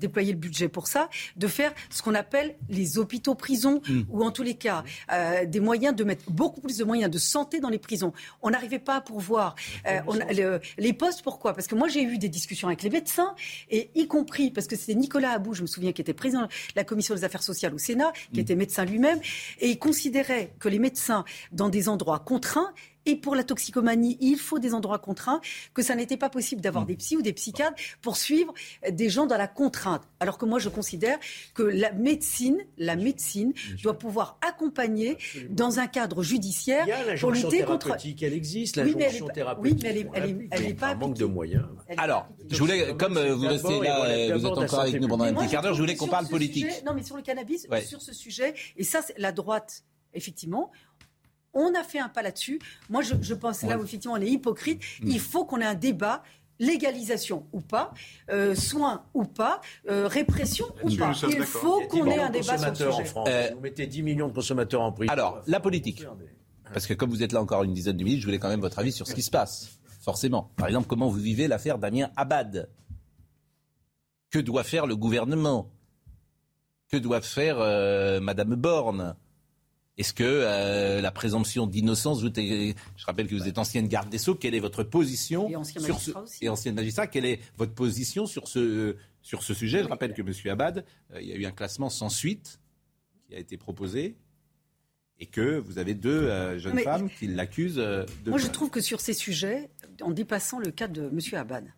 déployer le budget pour ça, de faire ce qu'on appelle les hôpitaux-prisons, mm. ou en tous les cas, euh, des moyens de mettre beaucoup plus de moyens de santé dans les prisons. On n'arrivait pas à pourvoir euh, les postes. Pourquoi? Parce que moi, j'ai eu des discussions avec les médecins, et y compris, parce que c'était Nicolas Abou, je me souviens, qui était président de la commission des affaires sociales au Sénat, qui mm. était médecin lui-même, et il considérait que les médecins, dans des endroits contraints, et pour la toxicomanie, il faut des endroits contraints, que ça n'était pas possible d'avoir mm. des psys ou des psychiatres pour suivre des gens dans la contrainte. Alors que moi, je considère que la médecine, la médecine doit pouvoir accompagner dans un cadre judiciaire pour lutter contre. Elle existe, la oui, thérapeutique. Oui, mais elle n'est pas. Un manque de moyens. Alors, je voulais, comme euh, vous restez là, euh, vous êtes encore avec nous pendant un petit quart d'heure, je voulais qu'on parle politique. non, mais sur le cannabis, sur ce sujet, et ça, la droite, effectivement, on a fait un pas là-dessus. Moi, je, pense là où effectivement on est hypocrite. Mm. Il faut qu'on ait un débat légalisation ou pas, euh, soins ou pas, euh, répression ou pas. Il faut qu'on ait un débat sur le sujet. Euh, vous mettez 10 millions de consommateurs en prison. Alors, la politique. Parce que comme vous êtes là encore une dizaine de minutes, je voulais quand même votre avis sur ce qui se passe. Forcément. Par exemple, comment vous vivez l'affaire Damien Abad? Que doit faire le gouvernement? Que doit faire Madame Borne? Est-ce que euh, la présomption d'innocence, je rappelle que vous êtes ancienne garde des Sceaux, quelle est votre position et sur ce, et ancienne magistrat, quelle est votre position sur ce, sur ce sujet? Je rappelle que M. Abad, euh, il y a eu un classement sans suite qui a été proposé et que vous avez deux euh, jeunes femmes qui l'accusent de... Moi, je trouve que sur ces sujets, en dépassant le cas de M. Abad,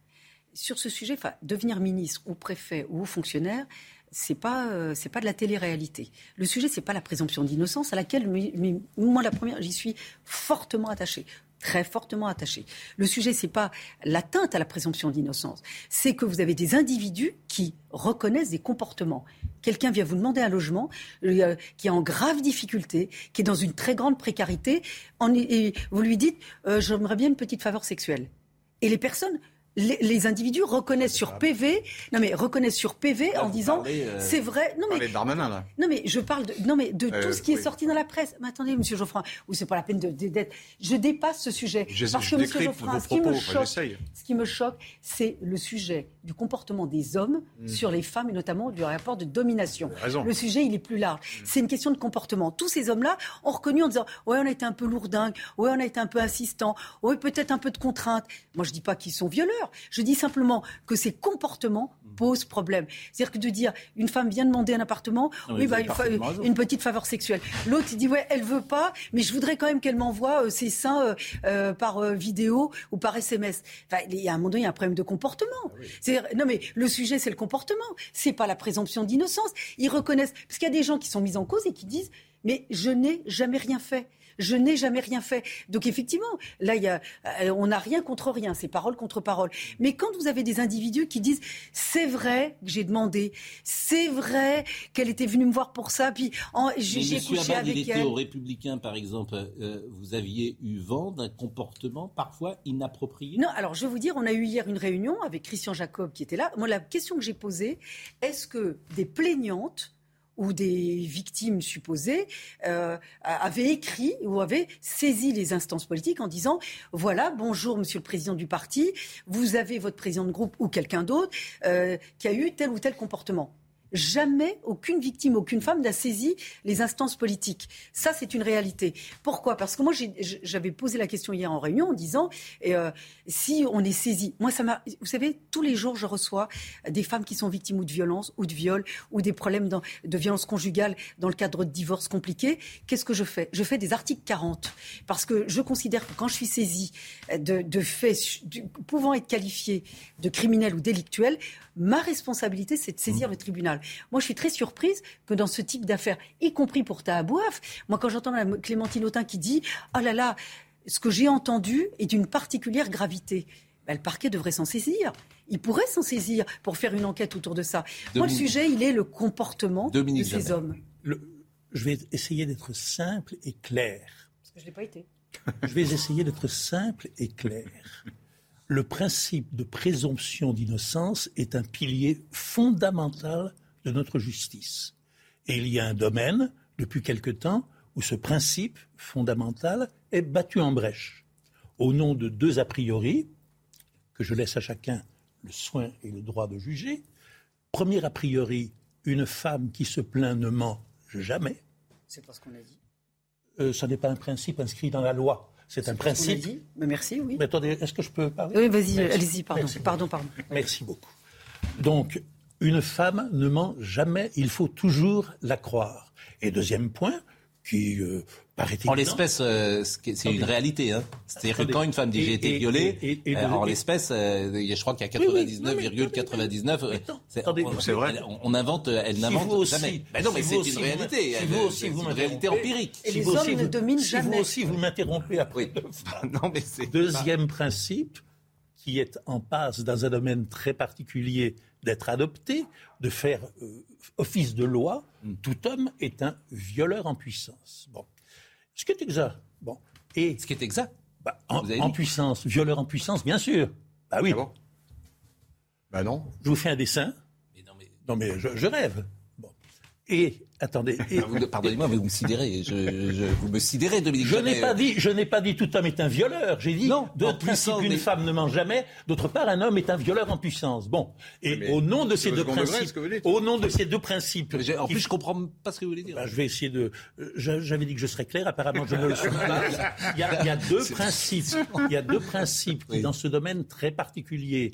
sur ce sujet, devenir ministre ou préfet ou fonctionnaire, c'est pas euh, c'est pas de la télé-réalité. Le sujet c'est pas la présomption d'innocence à laquelle moi la première j'y suis fortement attachée. très fortement attachée. Le sujet, c'est pas l'atteinte à la présomption d'innocence, c'est que vous avez des individus qui reconnaissent des comportements. Quelqu'un vient vous demander un logement, euh, qui est en grave difficulté, qui est dans une très grande précarité, et vous lui dites euh, J'aimerais bien une petite faveur sexuelle. Et les personnes les, individus reconnaissent sur PV, non mais reconnaissent sur PV en disant euh, c'est vrai. Non mais là. Non mais je parle de non mais de euh, tout ce qui est sorti dans la presse. Mais attendez, Monsieur Geoffroy, ou c'est pas la peine de d'être. Je dépasse ce sujet parce que Monsieur Geoffroy, ce qui me choque, ce qui me choque, c'est le sujet du comportement des hommes hmm. sur les femmes et notamment du rapport de domination. Le sujet, il est plus large. Hmm. C'est une question de comportement. Tous ces hommes-là ont reconnu en disant ouais, on a été un peu lourdingue, ouais, on a été un peu insistant, ouais, peut-être un peu de contrainte. Moi, je dis pas qu'ils sont violeurs. Je dis simplement que ces comportements posent problème. C'est-à-dire que de dire une femme vient demander un appartement, oui, bah, une, petite faveur sexuelle. L'autre dit ouais, elle veut pas, mais je voudrais quand même qu'elle m'envoie euh, ses seins euh, euh, par vidéo ou par SMS. Enfin, il y a un moment donné, il y a un problème de comportement. Ah non mais le sujet c'est le comportement, c'est pas la présomption d'innocence. Ils reconnaissent parce qu'il y a des gens qui sont mis en cause et qui disent mais je n'ai jamais rien fait. Je n'ai jamais rien fait. Donc effectivement, là, y a, euh, on n'a rien contre rien, c'est parole contre parole. Mais quand vous avez des individus qui disent c'est vrai que j'ai demandé, c'est vrai qu'elle était venue me voir pour ça, puis j'ai couché avec il était aux Républicains, par exemple, euh, vous aviez eu vent d'un comportement parfois inapproprié? Non, alors je vais vous dire, on a eu hier une réunion avec Christian Jacob qui était là. Moi, la question que j'ai posée, est-ce que des plaignantes ou des victimes supposées euh, avaient écrit ou avaient saisi les instances politiques en disant voilà bonjour monsieur le président du parti vous avez votre président de groupe ou quelqu'un d'autre euh, qui a eu tel ou tel comportement Jamais aucune victime, aucune femme n'a saisi les instances politiques. Ça, c'est une réalité. Pourquoi? Parce que moi, j'avais posé la question hier en réunion en disant euh, si on est saisi. Moi, ça m'a. Vous savez, tous les jours, je reçois des femmes qui sont victimes ou de violence ou de viol ou des problèmes de violence conjugale dans le cadre de divorces compliqués. Qu'est-ce que je fais? Je fais des articles 40 parce que je considère que quand je suis saisie de, de faits pouvant être qualifiés de criminels ou délictuels, ma responsabilité, c'est de saisir mmh. le tribunal. Moi, je suis très surprise que dans ce type d'affaires, y compris pour Tahabouaf, moi, quand j'entends Clémentine Autain qui dit « Oh là là, ce que j'ai entendu est d'une particulière gravité ben, le parquet devrait s'en saisir. Il pourrait s'en saisir pour faire une enquête autour de ça. Moi, le sujet, il est le comportement de ces hommes. je vais essayer d'être simple et clair. Parce que je ne l'ai pas été. je vais essayer d'être simple et clair le principe de présomption d'innocence est un pilier fondamental de notre justice. Et il y a un domaine, depuis quelque temps, où ce principe fondamental est battu en brèche. Au nom de deux a priori, que je laisse à chacun le soin et le droit de juger. Premier a priori, une femme qui se plaint ne ment jamais. C'est pas ce qu'on a dit. Euh, ce n'est pas un principe inscrit dans la loi. C'est un principe. Dit. Mais merci, oui. Mais attendez, est-ce que je peux parler? Oui, vas-y, allez-y, pardon. pardon, pardon. Merci beaucoup. Donc, une femme ne ment jamais, il faut toujours la croire. Et deuxième point, qui euh, paraît En l'espèce, euh, c'est une réalité. Hein. C'est-à-dire que quand une femme dit j'ai été violée, euh, en l'espèce, je crois qu'il y a 99,99. c'est vrai. On, invente, elle n'invente jamais. Mais non, mais c'est une réalité. C'est une réalité empirique. Et les hommes ne dominent jamais. Si vous aussi vous m'interrompez après. non, mais Deuxième principe qui est en passe dans un domaine très particulier d'être adopté, de faire office de loi, mm. tout homme est un violeur en puissance. Bon. Ce qui est exact. Bon. Et, Ce qui est exact. Bah, en, puissance, violeur en puissance, bien sûr. Bah oui. Ah bah non. Je vous fais un dessin. Mais non, mais, non, mais je, je rêve. Et Attendez. Pardonnez-moi, vous me sidérez. Je, vous me sidérez, Dominique. Je n'ai pas dit, je n'ai pas dit tout homme est un violeur. J'ai dit non. De principe, une femme ne ment jamais. D'autre part, un homme est un violeur en puissance. Bon. Et au nom de ces deux principes, au nom de ces deux principes. En plus, je comprends pas ce que vous voulez dire. Ben, je vais essayer de. J'avais dit que je serais clair. Apparemment, je ne le suis pas. Il y a, deux principes. Il y a deux principes qui, dans ce domaine très particulier,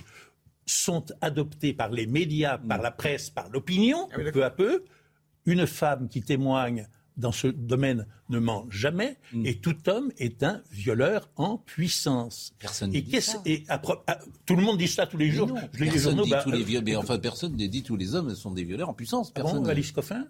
sont adoptés par les médias, par la presse, par l'opinion, ah peu à peu une femme qui témoigne dans ce domaine ne ment jamais, mm. et tout homme est un violeur en puissance. Personne et dit ça. Et ah, tout le monde dit ça tous les jours. Je lis les journaux. Dit bah, tous les euh, mais enfin, personne ne dit tous les hommes sont des violeurs en puissance. Personne. Ah bon, Alice Coffin?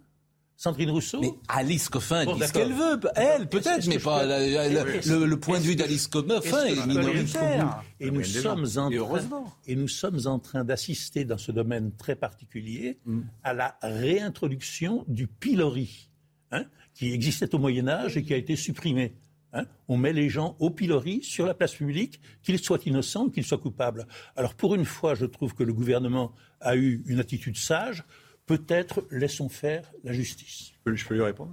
Sandrine Rousseau Mais Alice Coffin dit ce qu'elle veut. Elle, peut-être, mais pas. le, point de vue d'Alice Coffin est, minoritaire. Et nous, sommes en train, et nous sommes en train d'assister dans ce domaine très particulier mm. à la réintroduction du pilori, hein, qui existait au Moyen-Âge et qui a été supprimé. Hein. on met les gens au pilori sur la place publique, qu'ils soient innocents ou qu'ils soient coupables. Alors pour une fois, je trouve que le gouvernement a eu une attitude sage. Peut-être laissons faire la justice. Je peux lui répondre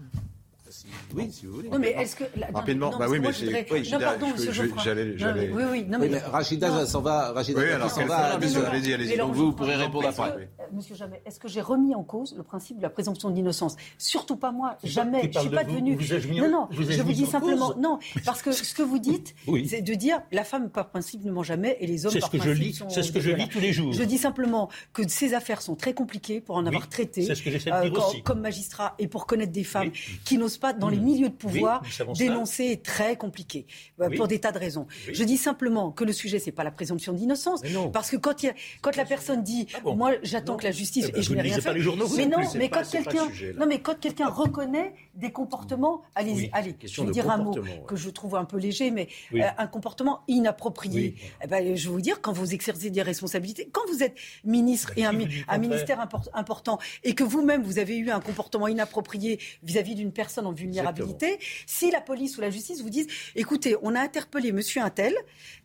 oui, si vous voulez. Non, mais est-ce que. Rapidement, bah oui, mais. Oui, pardon, monsieur J'allais. Oui, oui, non, mais. Rachida s'en va. Rachida s'en va. Allez-y, allez-y. Donc vous pourrez répondre après. Euh, monsieur Jamais, est-ce que j'ai remis en cause le principe de la présomption d'innocence? Surtout pas moi. Jamais. Je ne suis pas devenue. Non, non. Je vous dis simplement. Non, parce que ce que vous dites, c'est de dire la femme par principe ne ment jamais et les hommes par principe C'est ce que je lis tous les jours. Je dis simplement que ces affaires sont très compliquées pour en avoir traité. C'est ce que j'essaie de dire euh, aussi. Comme magistrat et pour connaître des femmes qui n'osent pas dans les milieux de pouvoir dénoncer est très compliqué pour des tas de raisons. Je dis simplement que le sujet c'est pas la présomption d'innocence parce que quand, quand la personne dit ah moi j'attends que la justice eh ben, et je n'ai rien fait, mais non, mais quand quelqu'un non mais quand quelqu'un reconnaît des comportements, allez. Allez, je vais dire un mot que je trouve un peu léger, mais euh, un comportement inapproprié. Eh ben, je vais vous dire quand vous exercez des responsabilités, quand vous êtes ministre et un, un ministère important et que vous-même vous avez eu un comportement inapproprié vis-à-vis d'une personne en vulnérabilité si la police ou la justice vous disent, écoutez, on a interpellé monsieur Intel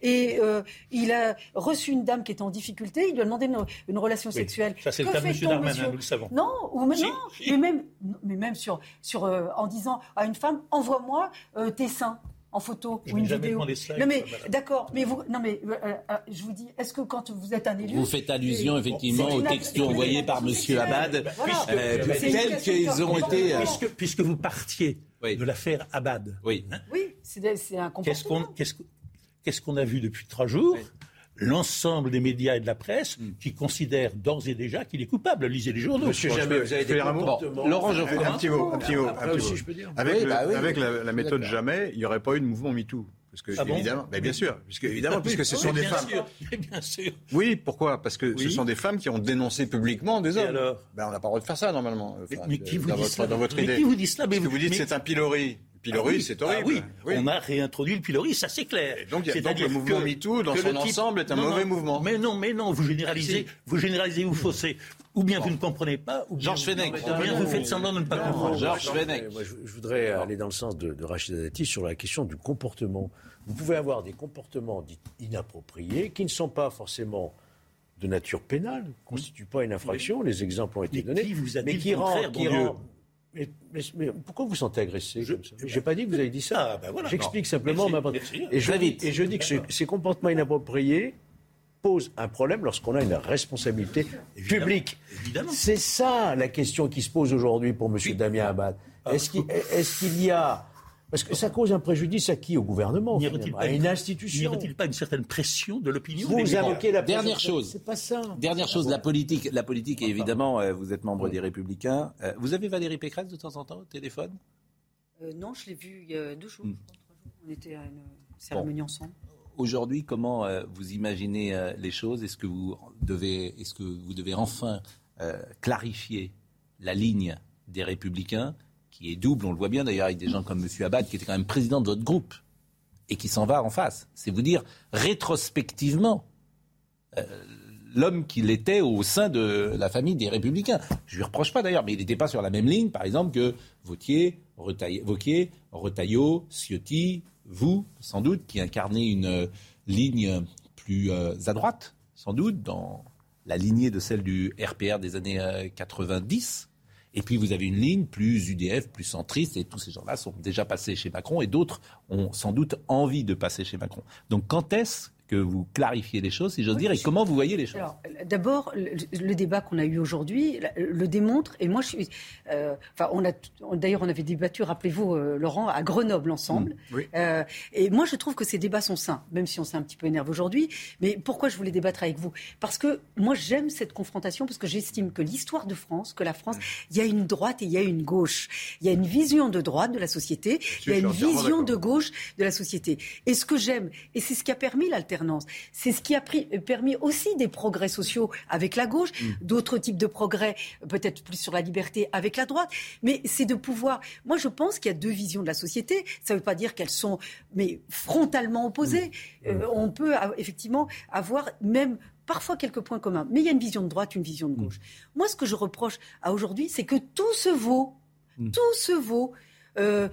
et euh, il a reçu une dame qui était en difficulté, il lui a demandé une, relation sexuelle. Ça, c'est le cas de monsieur Darmanin, nous le savons. Non, ou, mais, mais même, mais même sur, sur, euh, en disant à une femme, envoie-moi euh, tes seins en photo ou une vidéo. non mais d'accord, mais vous, non mais je vous dis, est-ce que quand vous êtes un élu, vous faites allusion effectivement aux textos envoyés par Monsieur Abad, tels qu'ils ont été, puisque, vous partiez de l'affaire Abad. Oui, hein oui c'est un comportement. Qu'est-ce qu'on a vu depuis trois jours L'ensemble des médias et de la presse hmm. qui considèrent d'ores et déjà qu'il est coupable. Lisez les journaux. Monsieur Jamais, vous avez des comportements. Laurent Geoffroy. Un petit mot. Un petit mot. Avec, bah avec la, méthode Jamais, il n'y aurait pas eu de mouvement MeToo. Parce que, ah évidemment, bien sûr, puisque, évidemment, puisque ce sont des femmes. bien sûr. Oui, pourquoi? Parce que ce sont des femmes qui ont dénoncé publiquement des hommes. alors? Ben, on n'a pas le droit de faire ça, normalement. mais, qui vous dans, dit votre, dans votre idée. Qui vous dit cela? Parce que vous dites c'est un pilori. Pilori, ah c'est horrible. Ah oui. on a réintroduit le pilori, ça c'est clair. donc, donc le mouvement MeToo, dans son ensemble, est un mauvais mouvement. Mais non, mais non, vous généralisez, vous généralisez, vous faussez. Ou bien vous ne comprenez pas, ou bien, Georges Fenech. Ou bien vous faites semblant de ne pas comprendre. Georges Fenech. Moi, je, voudrais aller dans le sens de, de Rachida Dati sur la question du comportement. Vous pouvez avoir des comportements dits inappropriés qui ne sont pas forcément de nature pénale, ne constituent pas une infraction. Les exemples ont été donnés. mais qui rend, mais, pourquoi vous vous sentez agressé Je n'ai pas dit que vous avez dit ça. Ah, ben J'explique simplement ma et, je, et je dis que ces comportements inappropriés posent un problème lorsqu'on a une responsabilité publique. C'est ça la question qui se pose aujourd'hui pour M. Damien Abad. Ah. Est-ce qu'il y a parce que ça cause un préjudice à qui Au gouvernement, à une institution. N'y aurait-il pas une certaine pression de l'opinion Vous invoquez la Dernière chose. C'est pas ça. Dernière chose, la politique, la politique, et évidemment, euh, vous êtes membre des Républicains. Euh, vous avez Valérie Pécresse de temps en temps au téléphone? Euh, Non, je l'ai vue il y a deux jours. Hmm. On était à une cérémonie ensemble. Aujourd'hui, comment vous imaginez les choses? Est-ce que vous devez, est-ce que vous devez enfin clarifier la ligne des Républicains? Qui est double, on le voit bien d'ailleurs avec des gens comme M. Abad, qui était quand même président de votre groupe, et qui s'en va en face. C'est vous dire, rétrospectivement, euh, l'homme qu'il était au sein de la famille des Républicains. Je ne lui reproche pas d'ailleurs, mais il n'était pas sur la même ligne, par exemple, que Vautier, Vauquier, Retailleau, Ciotti, vous, sans doute, qui incarnez une euh, ligne plus euh, à droite, sans doute, dans la lignée de celle du RPR des années 90. Et puis vous avez une ligne plus UDF, plus centriste, et tous ces gens-là sont déjà passés chez Macron, et d'autres ont sans doute envie de passer chez Macron. Donc quand est-ce que vous clarifiez les choses, si j'ose dire, et comment vous voyez les choses D'abord, le, débat qu'on a eu aujourd'hui le démontre, et moi je suis. Euh, enfin, on a, d'ailleurs, on avait débattu, rappelez-vous, euh, Laurent, à Grenoble ensemble. Mmh, euh, et moi, je trouve que ces débats sont sains, même si on s'est un petit peu énervé aujourd'hui. Mais pourquoi je voulais débattre avec vous? Parce que moi, j'aime cette confrontation, parce que j'estime que l'histoire de France, que la France, il y a une droite et il y a une gauche. Il y a une vision de droite de la société, il y a une vision de gauche de la société. Et ce que j'aime, et c'est ce qui a permis l'alternative, C'est ce qui a permis aussi des progrès sociaux avec la gauche, mm. d'autres types de progrès, peut-être plus sur la liberté avec la droite. Mais c'est de pouvoir. Moi, je pense qu'il y a deux visions de la société. Ça ne veut pas dire qu'elles sont mais frontalement opposées. Mm. Euh, on peut effectivement avoir même parfois quelques points communs. Mais il y a une vision de droite, une vision de gauche. Moi, ce que je reproche à aujourd'hui, c'est que tout se vaut. Tout se vaut. Euh,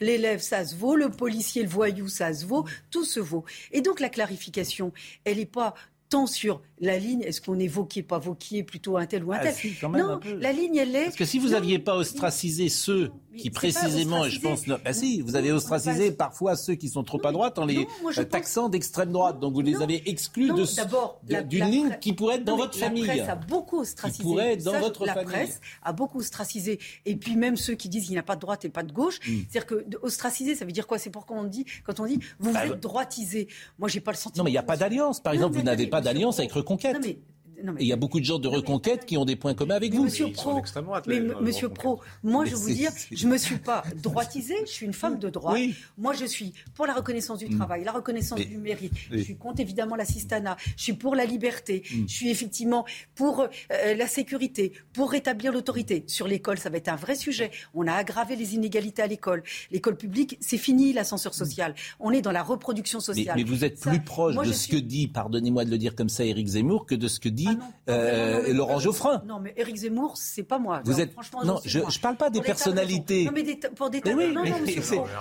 l'élève, ça se vaut, le policier, le voyou, ça se vaut, tout se vaut. Et donc la clarification, elle n'est pas tant sur la ligne, est-ce qu'on est voqué, pas voqué, plutôt un tel ou un ah, tel Non, la ligne, elle est. Parce que si vous n'aviez pas ostracisé ceux qui précisément, je pense, bah si, vous avez ostracisé parfois ceux qui sont trop à droite en les taxant d'extrême droite. Donc vous les avez exclus d'une ligne qui pourrait être dans votre famille. La presse a beaucoup ostracisé. Qui pourrait être dans votre famille. La presse a beaucoup ostracisé. Et puis même ceux qui disent qu'il n'y a pas de droite et pas de gauche. Hmm. C'est-à-dire que ostraciser, ça veut dire quoi? C'est pourquoi on dit, quand on dit, vous bah, êtes droitisé. Moi, j'ai pas le sentiment. Non, mais il n'y a pas d'alliance. Par exemple, vous n'avez pas d'alliance avec Reconquête conquête. Non il y a beaucoup de gens de reconquête qui ont des points communs avec vous. Monsieur Pro, mais Monsieur Pro, moi je vous dire, je me suis pas droitisée, je suis une femme de droit. Moi je suis pour la reconnaissance du mm. travail, la reconnaissance du mérite. Je suis contre évidemment l'assistanat. Je suis pour la liberté. Mm. Je suis effectivement pour euh, la sécurité, pour rétablir l'autorité. Sur l'école, ça va être un vrai sujet. On a aggravé les inégalités à l'école. L'école publique, c'est fini l'ascenseur mm. social. On est dans la reproduction sociale. Mais, vous êtes plus proche de ce que dit, pardonnez-moi de le dire comme ça, Éric Zemmour, que de ce que dit ah euh, Laurent Geoffrin. Non, mais Éric Zemmour, c'est pas moi. Vous êtes non, je, ne parle pas des personnalités. Non, mais pour des mais oui, non, non,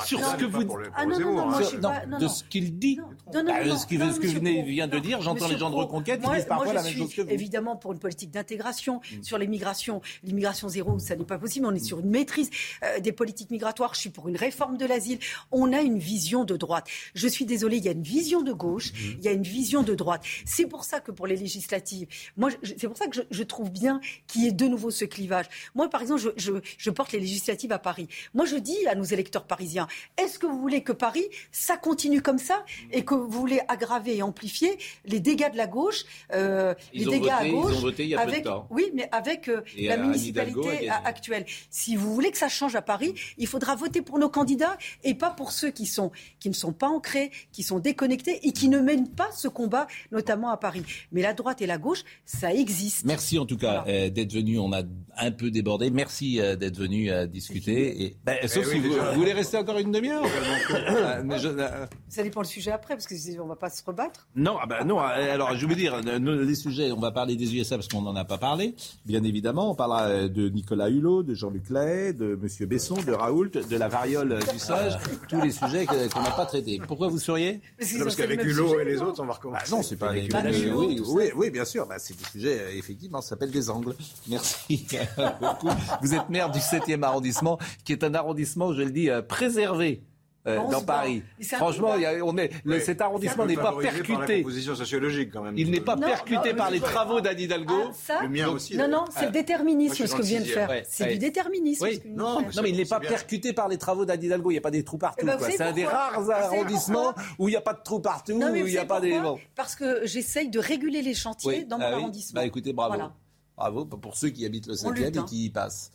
sur ce que vous ah non non non, moi, je pas, de ce qu'il dit. Non, non, bah, ce que vous vient de dire, j'entends les gens de reconquête qui disent parfois la même chose que vous. Évidemment pour une politique d'intégration mm. sur l'immigration, l'immigration zéro, ça n'est pas possible. On est sur une maîtrise euh, des politiques migratoires. Je suis pour une réforme de l'asile. On a une vision de droite. Je suis désolée, il y a une vision de gauche, mm. il y a une vision de droite. C'est pour ça que pour les législatives, moi c'est pour ça que je, trouve bien qu'il y ait de nouveau ce clivage. Moi, par exemple, je, porte les législatives à Paris. Moi, je dis à nos électeurs parisiens, est-ce que vous voulez que Paris, ça continue comme ça et que vous voulez aggraver et amplifier les dégâts de la gauche, euh, les dégâts à gauche, voté il y a avec, peu de temps. oui, mais avec euh, la municipalité actuelle. Si vous voulez que ça change à Paris, il faudra voter pour nos candidats et pas pour ceux qui sont qui ne sont pas ancrés, qui sont déconnectés et qui ne mènent pas ce combat, notamment à Paris. Mais la droite et la gauche, ça existe. Merci en tout cas euh, d'être venu. On a un peu débordé. Merci euh, d'être venu à euh, discuter. Et, ben, sauf eh si vous, voulez rester encore une demi-heure. Ça dépend le sujet après, parce que on va pas se rebattre. Non, ah ben non. Alors je veux dire, les sujets, on va parler des USA parce qu'on n'en a pas parlé. Bien évidemment, on parlera de Nicolas Hulot, de Jean-Luc Lahaye, de Monsieur Besson, de Raoult, de la variole du sage, tous les sujets qu'on n'a pas traités. Pourquoi vous seriez Parce qu'avec Hulot et les autres, on va recommencer. Ah non, c'est pas avec Oui, oui, oui, bien sûr. Bah, c'est des sujets effectivement, ça s'appelle des angles. Merci beaucoup. Vous êtes maire du 7e arrondissement, qui est un arrondissement, je le dis, euh, préservé. Euh, dans Paris. Franchement, y a, on est, cet arrondissement n'est pas percuté. sociologique quand même. Il n'est pas percuté par les travaux d'Anne Hidalgo. Ah, le mien aussi. Non, non, c'est le déterminisme ce que vient de faire. C'est du déterminisme. Non, non, mais il n'est pas percuté par les travaux d'Anne Hidalgo. Il n'y a pas des trous partout. Eh ben, c'est un des rares arrondissements où il n'y a pas de trous partout, où il n'y a pas des. Parce que j'essaye de réguler les chantiers dans mon ah arrondissement. Bah écoutez, bravo. Bravo pour ceux qui habitent le 7e et qui y passent.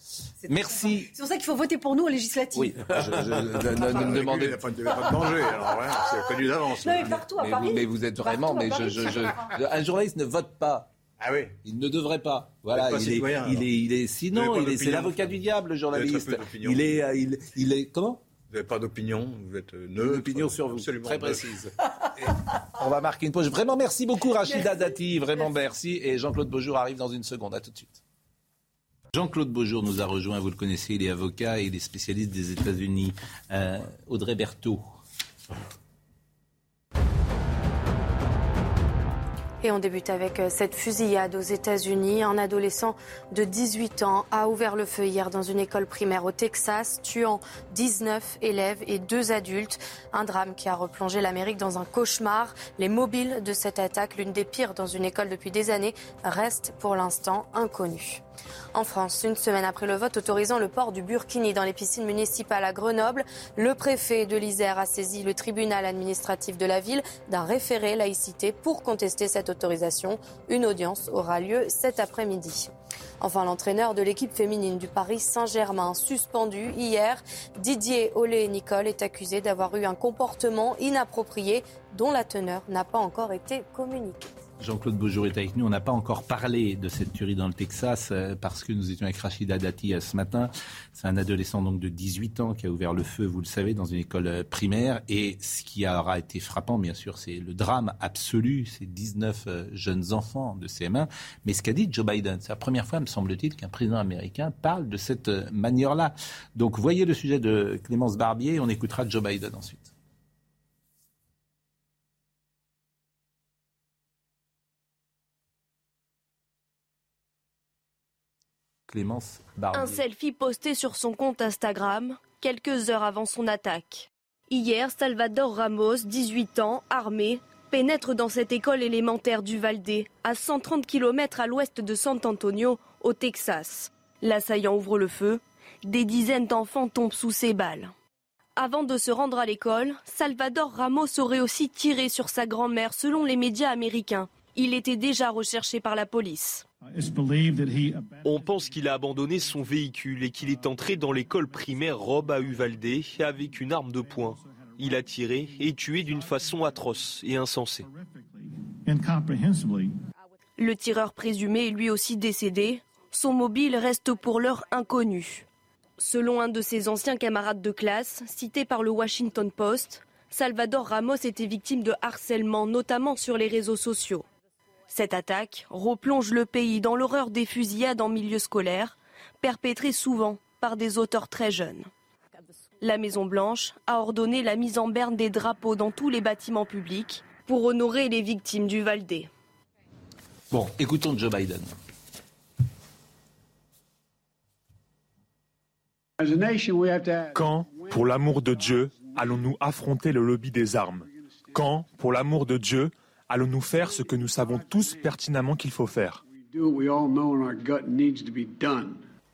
Merci. C'est pour ça qu'il faut voter pour nous aux législatives. Oui, je, ne me demandez Il n'y a pas de danger, alors c'est connu d'avance. Non, mais partout à mais Paris. Vous, mais vous êtes vraiment. Mais je, un journaliste ne vote pas. Ah oui. Il ne devrait pas. Voilà, il, est, il, est, il est, sinon, il est, c'est l'avocat du diable, le journaliste. Il est, euh, il, il est, comment? Vous n'avez pas d'opinion, vous êtes neutre. Une opinion sur vous, très précise. on va marquer une pause. Vraiment, merci beaucoup Rachida Dati, vraiment merci. Et Jean-Claude Beaujour arrive dans une seconde. À tout de suite. Jean-Claude Beaujour nous a rejoint, vous le connaissez, il est avocat et il est spécialiste des États-Unis. Euh, Audrey Berthaud. Et on débute avec euh, cette fusillade aux États-Unis. Un adolescent de 18 ans a ouvert le feu hier dans une école primaire au Texas, tuant 19 élèves et deux adultes. Un drame qui a replongé l'Amérique dans un cauchemar. Les mobiles de cette attaque, l'une des pires dans une école depuis des années, restent pour l'instant inconnus. En France, une semaine après le vote autorisant le port du burkini dans les piscines municipales à Grenoble, le préfet de l'Isère a saisi le tribunal administratif de la ville d'un référé laïcité pour contester cette autorisation. Une audience aura lieu cet après-midi. Enfin, l'entraîneur de l'équipe féminine du Paris Saint-Germain, suspendu hier, Didier Olé-Nicole, est accusé d'avoir eu un comportement inapproprié dont la teneur n'a pas encore été communiquée. Jean-Claude Beaujour est avec nous. On n'a pas encore parlé de cette tuerie dans le Texas euh, parce que nous étions avec Rachida Dati euh, ce matin. C'est un adolescent donc de 18 ans qui a ouvert le feu, vous le savez, dans une école euh, primaire. Et ce qui aura été frappant, bien sûr, c'est le drame absolu, ces 19 jeunes enfants de CM1. Mais ce qu'a dit Joe Biden, c'est la première fois, me semble-t-il, qu'un président américain parle de cette manière-là. Donc voyez le sujet de Clémence Barbier. On écoutera Joe Biden ensuite. Clémence Un selfie posté sur son compte Instagram quelques heures avant son attaque. Hier, Salvador Ramos, 18 ans, armé, pénètre dans cette école élémentaire du Valdé, à 130 km à l'ouest de San Antonio, au Texas. L'assaillant ouvre le feu. Des dizaines d'enfants tombent sous ses balles. Avant de se rendre à l'école, Salvador Ramos aurait aussi tiré sur sa grand-mère selon les médias américains. Il était déjà recherché par la police. On pense qu'il a abandonné son véhicule et qu'il est entré dans l'école primaire Rob à Uvalde avec une arme de poing. Il a tiré et tué d'une façon atroce et insensée. Le tireur présumé est lui aussi décédé. Son mobile reste pour l'heure inconnu. Selon un de ses anciens camarades de classe, cité par le Washington Post, Salvador Ramos était victime de harcèlement, notamment sur les réseaux sociaux. Cette attaque replonge le pays dans l'horreur des fusillades en milieu scolaire, perpétrées souvent par des auteurs très jeunes. La Maison-Blanche a ordonné la mise en berne des drapeaux dans tous les bâtiments publics pour honorer les victimes du Valdé. Bon, écoutons Joe Biden. Quand, pour l'amour de Dieu, allons-nous affronter le lobby des armes? Quand, pour l'amour de Dieu, allons-nous faire ce que nous savons tous pertinemment qu'il faut faire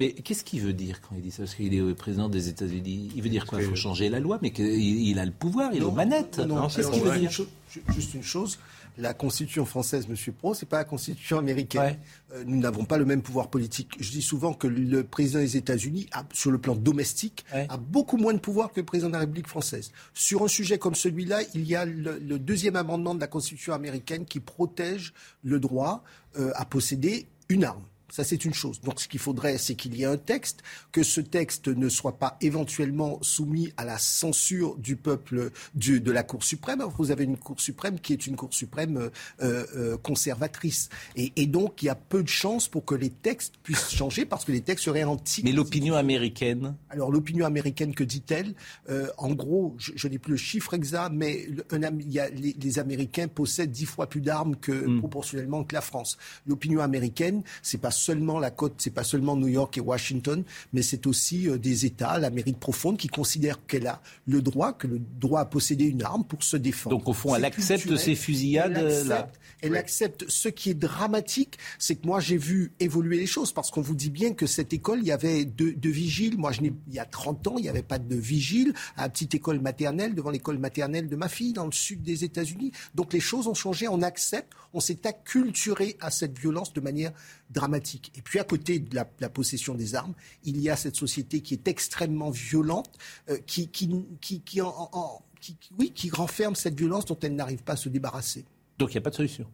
mais qu'est-ce qu'il veut dire quand il dit ça? Parce qu'il est président des États-Unis. Il veut dire quoi? Il faut changer la loi, mais qu'il a le pouvoir, il est aux manettes. Non, qu'est-ce qu'il veut dire? Juste une chose, la constitution française, Monsieur Pro, c'est pas la constitution américaine. Euh, nous n'avons pas le même pouvoir politique. Je dis souvent que le président des États-Unis, sur le plan domestique, a beaucoup moins de pouvoir que le président de la République française. Sur un sujet comme celui-là, il y a le, deuxième amendement de la constitution américaine qui protège le droit euh, à posséder une arme. Ça, c'est une chose. Donc, ce qu'il faudrait, c'est qu'il y ait un texte, que ce texte ne soit pas éventuellement soumis à la censure du peuple du, de la Cour suprême. Vous avez une Cour suprême qui est une Cour suprême euh, euh, conservatrice. Et, et, donc, il y a peu de chances pour que les textes puissent changer parce que les textes seraient anti. Mais l'opinion américaine? Alors, l'opinion américaine, que dit-elle? Euh, En gros, je, n'ai plus le chiffre exact, mais un, il y a, les, les, Américains possèdent dix fois plus d'armes que hmm. proportionnellement que la France. L'opinion américaine, c'est pas seulement la côte, c'est pas seulement New York et Washington, mais c'est aussi euh, des États, l'Amérique profonde, qui considèrent qu'elle a le droit, que le droit à posséder une arme pour se défendre. Donc au fond, elle accepte ces fusillades là. Elle accepte. Ce qui est dramatique, c'est que moi j'ai vu évoluer les choses parce qu'on vous dit bien que cette école, il y avait deux, vigiles. Moi, je il y a 30 ans, il n'y avait pas de vigile à la petite école maternelle devant l'école maternelle de ma fille dans le sud des États-Unis. Donc les choses ont changé. On accepte, on s'est acculturé à cette violence de manière dramatique. Et puis à côté de la, possession des armes, il y a cette société qui est extrêmement violente, qui, qui renferme cette violence dont elle n'arrive pas à se débarrasser. Donc il n'y a pas de solution.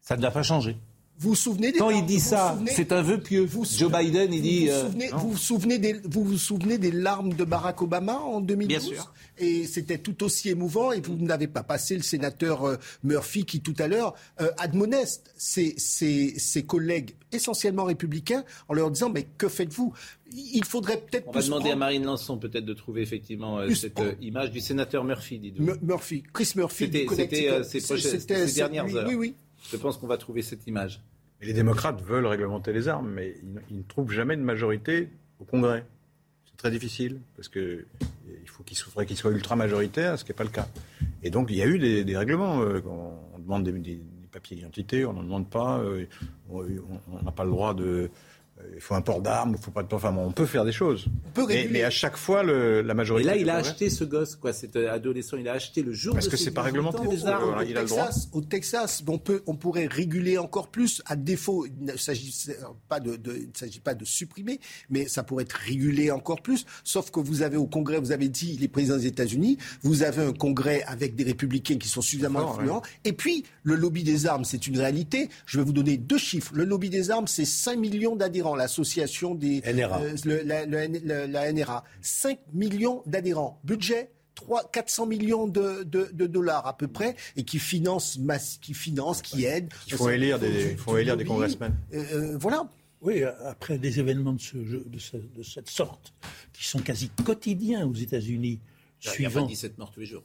Ça ne va pas changer. Vous vous souvenez des Quand il dit ça, c'est un vœu pieux. Joe Biden, il dit. Euh, vous vous, souvenez, des, vous vous souvenez des larmes de Barack Obama en 2012 Bien sûr. Et c'était tout aussi émouvant. Et vous n'avez pas passé le sénateur euh, Murphy qui, tout à l'heure, euh, admoneste ses, ses, ses, collègues essentiellement républicains en leur disant Mais que faites-vous? Il faudrait peut-être. On va demander à Marine Lançon peut-être de trouver effectivement cette image du sénateur Murphy, dites-vous. Murphy, Chris Murphy. C'était ces, dernières heures. Oui, oui. Je pense qu'on va trouver cette image. les démocrates veulent réglementer les armes, mais ils, ne trouvent jamais de majorité au Congrès. C'est très difficile, parce qu'il faut qu'ils soient ultra majoritaires, ce qui n'est pas le cas. Et donc il y a eu des, règlements. Euh, on, demande des, papiers d'identité, on n'en demande pas. Euh, on n'a pas le droit de il faut un port d'armes, il faut pas de enfin, on peut faire des choses. mais, à chaque fois, la majorité. Et là, il a acheté ce gosse, quoi, cet adolescent, il a acheté le jour Parce que c'est pas réglementé. Des armes. Au, il a Texas, au Texas, on peut, on pourrait réguler encore plus. À défaut, il ne s'agit pas de, il ne s'agit pas de supprimer, mais ça pourrait être régulé encore plus. Sauf que vous avez au Congrès, vous avez dit les présidents des États-Unis, vous avez un Congrès avec des républicains qui sont suffisamment influents. Et puis, le lobby des armes, c'est une réalité. Je vais vous donner deux chiffres. Le lobby des armes, c'est 5 millions d'adhérents. L'association des NRA. Euh, la, NRA. 5 millions d'adhérents. Budget 3, 400 millions de, dollars à peu près et qui finance, qui finance, qui aide. Il faut élire des, faut élire des congressmen. Euh, euh, voilà. Oui, après des événements de, ce, de, de, cette sorte, qui sont quasi quotidiens aux États-Unis, suivant. Il n'y a pas 17 morts tous les jours.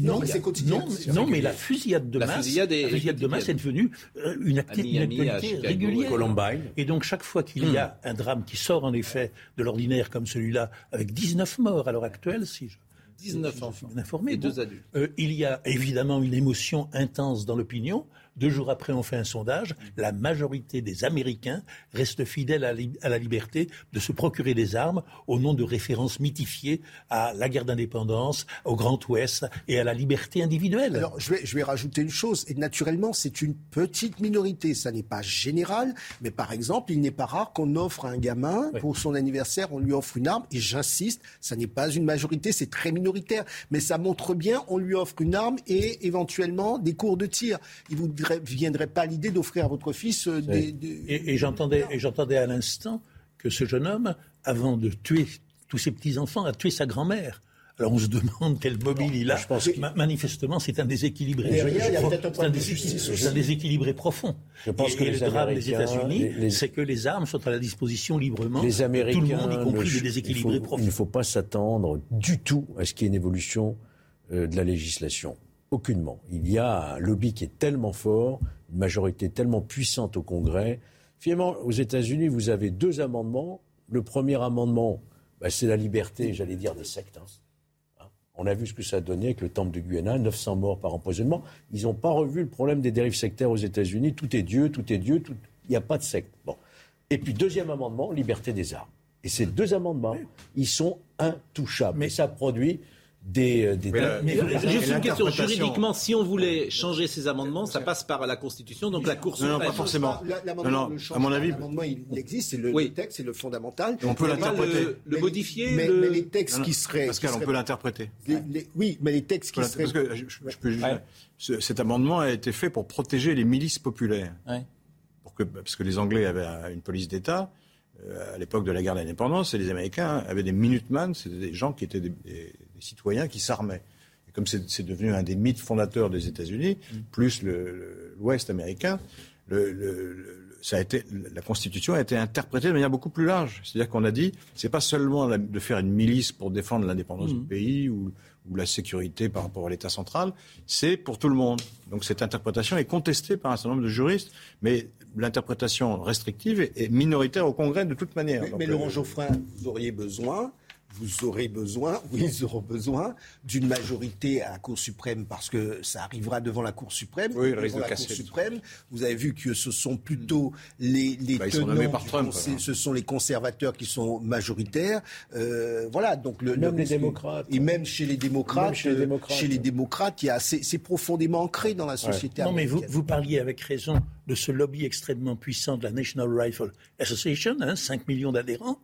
Non, mais, non, non, mais la fusillade de masse, est, de masse est devenue euh, une, activité régulière. Columbine. Et donc chaque fois qu'il y a hmm. un drame qui sort en effet de l'ordinaire comme celui-là, avec 19 morts à l'heure actuelle, si je 19 enfants informé, et deux adultes. Euh, il y a évidemment une émotion intense dans l'opinion. Deux jours après, on fait un sondage. La majorité des Américains restent fidèles à, la liberté de se procurer des armes au nom de références mythifiées à la guerre d'indépendance, au Grand Ouest et à la liberté individuelle. Alors, je vais, je vais rajouter une chose. Et naturellement, c'est une petite minorité. Ça n'est pas général. Mais par exemple, il n'est pas rare qu'on offre à un gamin, pour son anniversaire, on lui offre une arme. Et j'insiste, ça n'est pas une majorité, c'est très minoritaire. Mais ça montre bien, on lui offre une arme et éventuellement des cours de tir. Il viendrait pas l'idée d'offrir à votre fils euh, des, Et, et j'entendais à l'instant que ce jeune homme, avant de tuer tous ses petits-enfants, a tué sa grand-mère. Alors on se demande quel mobile il a. Je pense que... Manifestement, c'est un déséquilibré. C'est un, déséquilibré profond. Je pense que et les le drame des États-Unis, c'est que les armes sont à la disposition librement. Les Américains, tout le monde, y compris les déséquilibrés profonds. Il ne faut pas s'attendre du tout à ce qu'il y ait une évolution euh, de la législation. Aucunement. Il y a un lobby qui est tellement fort, une majorité tellement puissante au Congrès. Finalement, aux États-Unis, vous avez deux amendements. Le premier amendement, bah, c'est la liberté, j'allais dire, des sectes. Hein. On a vu ce que ça a donné avec le temple de Guyana, 900 morts par empoisonnement. Ils n'ont pas revu le problème des dérives sectaires aux États-Unis. Tout est Dieu, tout est Dieu, il n'y a pas de secte. Bon. Et puis, deuxième amendement, liberté des armes. Et ces deux amendements, ils sont intouchables. Mais ça produit des, euh, des mais, juste une question juridiquement si on voulait changer ces amendements ça passe par la constitution donc la cour suprême non, pas forcément. Non, à mon avis l'amendement il existe c'est le, texte c'est le fondamental. On peut l'interpréter. Le, modifier mais, mais, les textes qui seraient Pascal on peut l'interpréter. Oui mais les textes qui seraient parce que je, peux cet amendement a été fait pour protéger les milices populaires. Pour que parce que les Anglais avaient une police d'État euh, à l'époque de la guerre d'indépendance et les Américains avaient des Minutemen c'était des gens qui étaient des les citoyens qui s'armaient. Et comme c'est devenu un des mythes fondateurs des États-Unis, mm. plus l'Ouest américain, ça a été, la Constitution a été interprétée de manière beaucoup plus large. C'est-à-dire qu'on a dit, c'est pas seulement de faire une milice pour défendre l'indépendance du mm. pays ou, la sécurité par rapport à l'État central, c'est pour tout le monde. Donc cette interprétation est contestée par un certain nombre de juristes, mais l'interprétation restrictive est, minoritaire au Congrès de toute manière. Mais, mais Laurent euh, Geoffrin, vous auriez besoin vous aurez besoin, oui, ils auront besoin d'une majorité à la Cour suprême parce que ça arrivera devant la Cour suprême. Oui, devant la Cour suprême, vous avez vu que ce sont plutôt les, les bah, tenants, par Trump, ce sont les conservateurs qui sont majoritaires. Euh, voilà, donc le, même les démocrates et même chez les démocrates, chez les euh, démocrates, chez les démocrates, il y a c'est profondément ancré dans la société. Non, mais vous, vous parliez avec raison de ce lobby extrêmement puissant de la National Rifle Association, hein, 5 millions d'adhérents.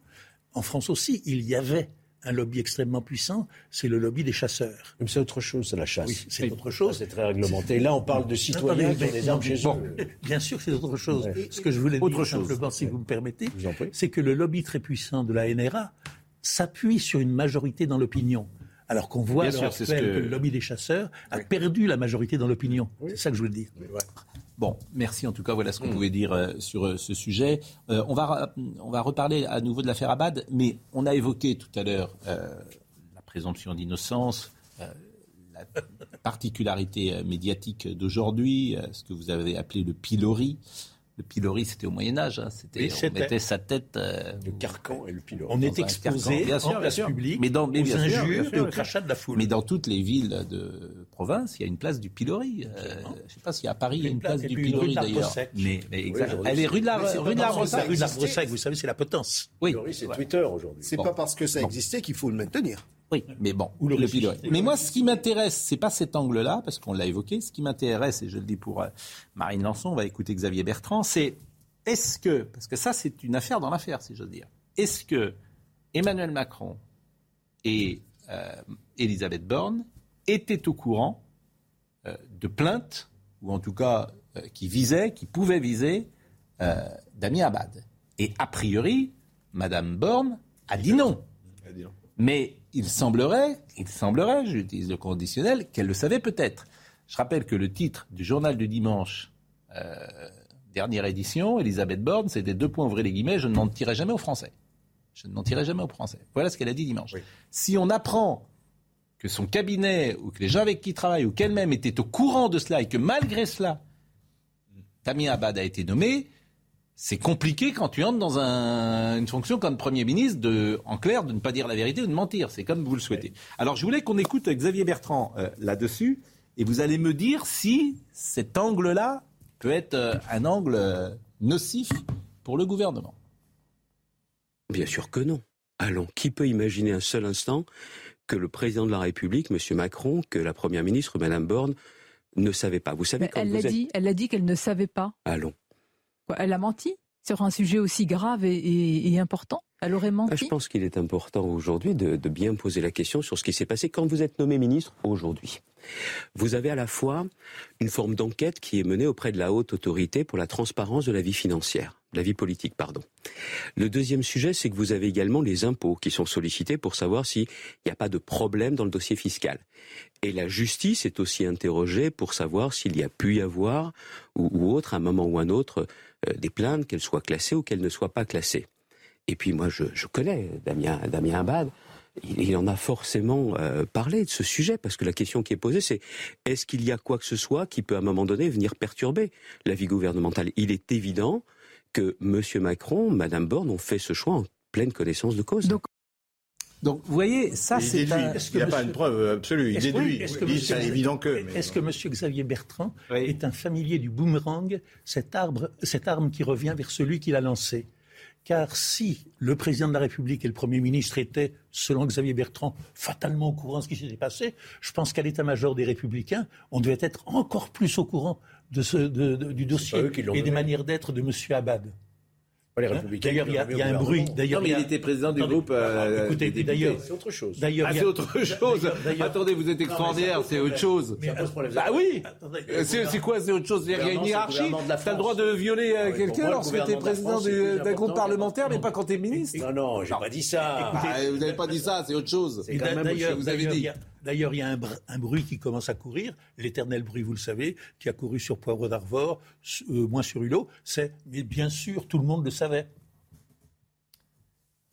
En France aussi, il y avait un lobby extrêmement puissant, c'est le lobby des chasseurs. Mais c'est autre chose, c'est la chasse. Oui, c'est autre chose. C'est très réglementé. Là, on parle de citoyens qui ont des armes chez eux. Bien sûr, c'est autre chose. Ce que je voulais autre dire chose. simplement, si vous me permettez, c'est que le lobby très puissant de la NRA s'appuie sur une majorité dans l'opinion. Alors qu'on voit que... le lobby des chasseurs a perdu la majorité dans l'opinion. C'est ça que je voulais dire. Bon, merci en tout cas. Voilà ce qu'on mm. pouvait dire euh, sur euh, ce sujet. Euh, on, va, on va reparler à nouveau de l'affaire Abad, mais on a évoqué tout à l'heure la présomption d'innocence, la particularité médiatique d'aujourd'hui, ce que vous avez appelé le pilori. Le pilori, c'était au Moyen Âge. Hein. C'était, on mettait sa tête. Euh, le carcan et le pilori. On est exposé bien sûr, en place publique mais dans, mais aux injures et au crachat de la foule. Mais dans toutes les villes de province, il y a une place du pilori. Euh, je ne sais pas si à Paris il y a une place du pilori d'ailleurs. Mais, mais elle est rue de la rue de l'arbre sec. Rue de l'arbre sec, vous savez, c'est la potence. Oui. C'est Twitter aujourd'hui. C'est pas parce que ça existait qu'il faut le maintenir. Oui, mais bon, Ou le, pilori. Mais moi, ce qui m'intéresse, c'est pas cet angle-là, parce qu'on l'a évoqué. Ce qui m'intéresse, et je le dis pour euh, Marine Lançon, on va écouter Xavier Bertrand, c'est est-ce que, parce que ça c'est une affaire dans l'affaire, si j'ose dire, est-ce que Emmanuel Macron et euh, Elisabeth Borne étaient au courant euh, de plaintes, ou en tout cas euh, qui visaient, qui pouvaient viser Damien Abad? Et a priori, Madame Borne a dit non. Mais il semblerait, il semblerait, j'utilise le conditionnel, qu'elle le savait peut-être. Je rappelle que le titre du journal du dimanche dernière édition, Elisabeth Borne, c'était deux points, ouvrez les guillemets, je ne mentirai jamais aux Français. Je ne mentirai jamais aux Français. Voilà ce qu'elle a dit dimanche. Si on apprend que son cabinet, ou que les gens avec qui il travaille, ou qu'elle-même était au courant de cela, et que malgré cela, Tamia Abad a été nommé, c'est compliqué quand tu entres dans une fonction comme Premier ministre, de, en clair, de ne pas dire la vérité ou de mentir. C'est comme vous le souhaitez. Alors je voulais qu'on écoute Xavier Bertrand euh, là-dessus, et vous allez me dire si cet angle-là peut être euh, un angle euh, nocif pour le gouvernement Bien sûr que non. Allons, qui peut imaginer un seul instant que le président de la République, M. Macron, que la Première ministre, Mme Borne, ne savait pas Vous savez, elle l'a dit, elle a dit qu'elle ne savait pas. Allons. Elle a menti sur un sujet aussi grave et, important? Elle aurait menti? Je pense qu'il est important aujourd'hui de, de bien poser la question sur ce qui s'est passé quand vous êtes nommé ministre aujourd'hui. Vous avez à la fois une forme d'enquête qui est menée auprès de la haute autorité pour la transparence de la vie financière, de la vie politique, pardon. Le deuxième sujet, c'est que vous avez également les impôts qui sont sollicités pour savoir s'il n'y a pas de problème dans le dossier fiscal. Et la justice est aussi interrogée pour savoir s'il y a pu y avoir, ou, autre, à un moment ou un autre, des plaintes, qu'elles soient classées ou qu'elles ne soient pas classées. Et puis moi, je, connais Damien, Damien Abad il, en a forcément euh, parlé de ce sujet, parce que la question qui est posée, c'est est-ce qu'il y a quoi que ce soit qui peut à un moment donné venir perturber la vie gouvernementale Il est évident que M. Macron, Mme Borne ont fait ce choix en pleine connaissance de cause. Donc vous voyez, ça c'est Il n'y a pas une preuve absolue. Il déduit. c'est évident que. Est-ce que M. Xavier Bertrand est un familier du boomerang, cette, arbre, cette arme qui revient vers celui qui l'a lancé? Car si le président de la République et le Premier ministre étaient, selon Xavier Bertrand, fatalement au courant de ce qui s'était passé, je pense qu'à l'état-major des Républicains, on devait être encore plus au courant de ce, du dossier et des manières d'être de M. Abad. Hein d'ailleurs, il y, a un bruit. D'ailleurs, il était président du groupe. Euh, écoutez, d'ailleurs, c'est autre chose. D'ailleurs, ah, c'est autre chose. Attendez, vous êtes extraordinaire, c'est autre chose. bah oui. C'est quoi, c'est autre chose? Il y a une hiérarchie. T'as le droit de violer euh, quelqu'un lorsque t'es président d'un groupe parlementaire, mais pas quand t'es ministre. Non, non, j'ai pas dit ça. Vous n'avez pas dit ça, c'est autre chose. D'ailleurs, vous avez dit. D'ailleurs, il y a un, bruit qui commence à courir, l'éternel bruit, vous le savez, qui a couru sur Poivre d'Arvor, euh, moins sur Hulot. C'est, mais bien sûr, tout le monde le savait.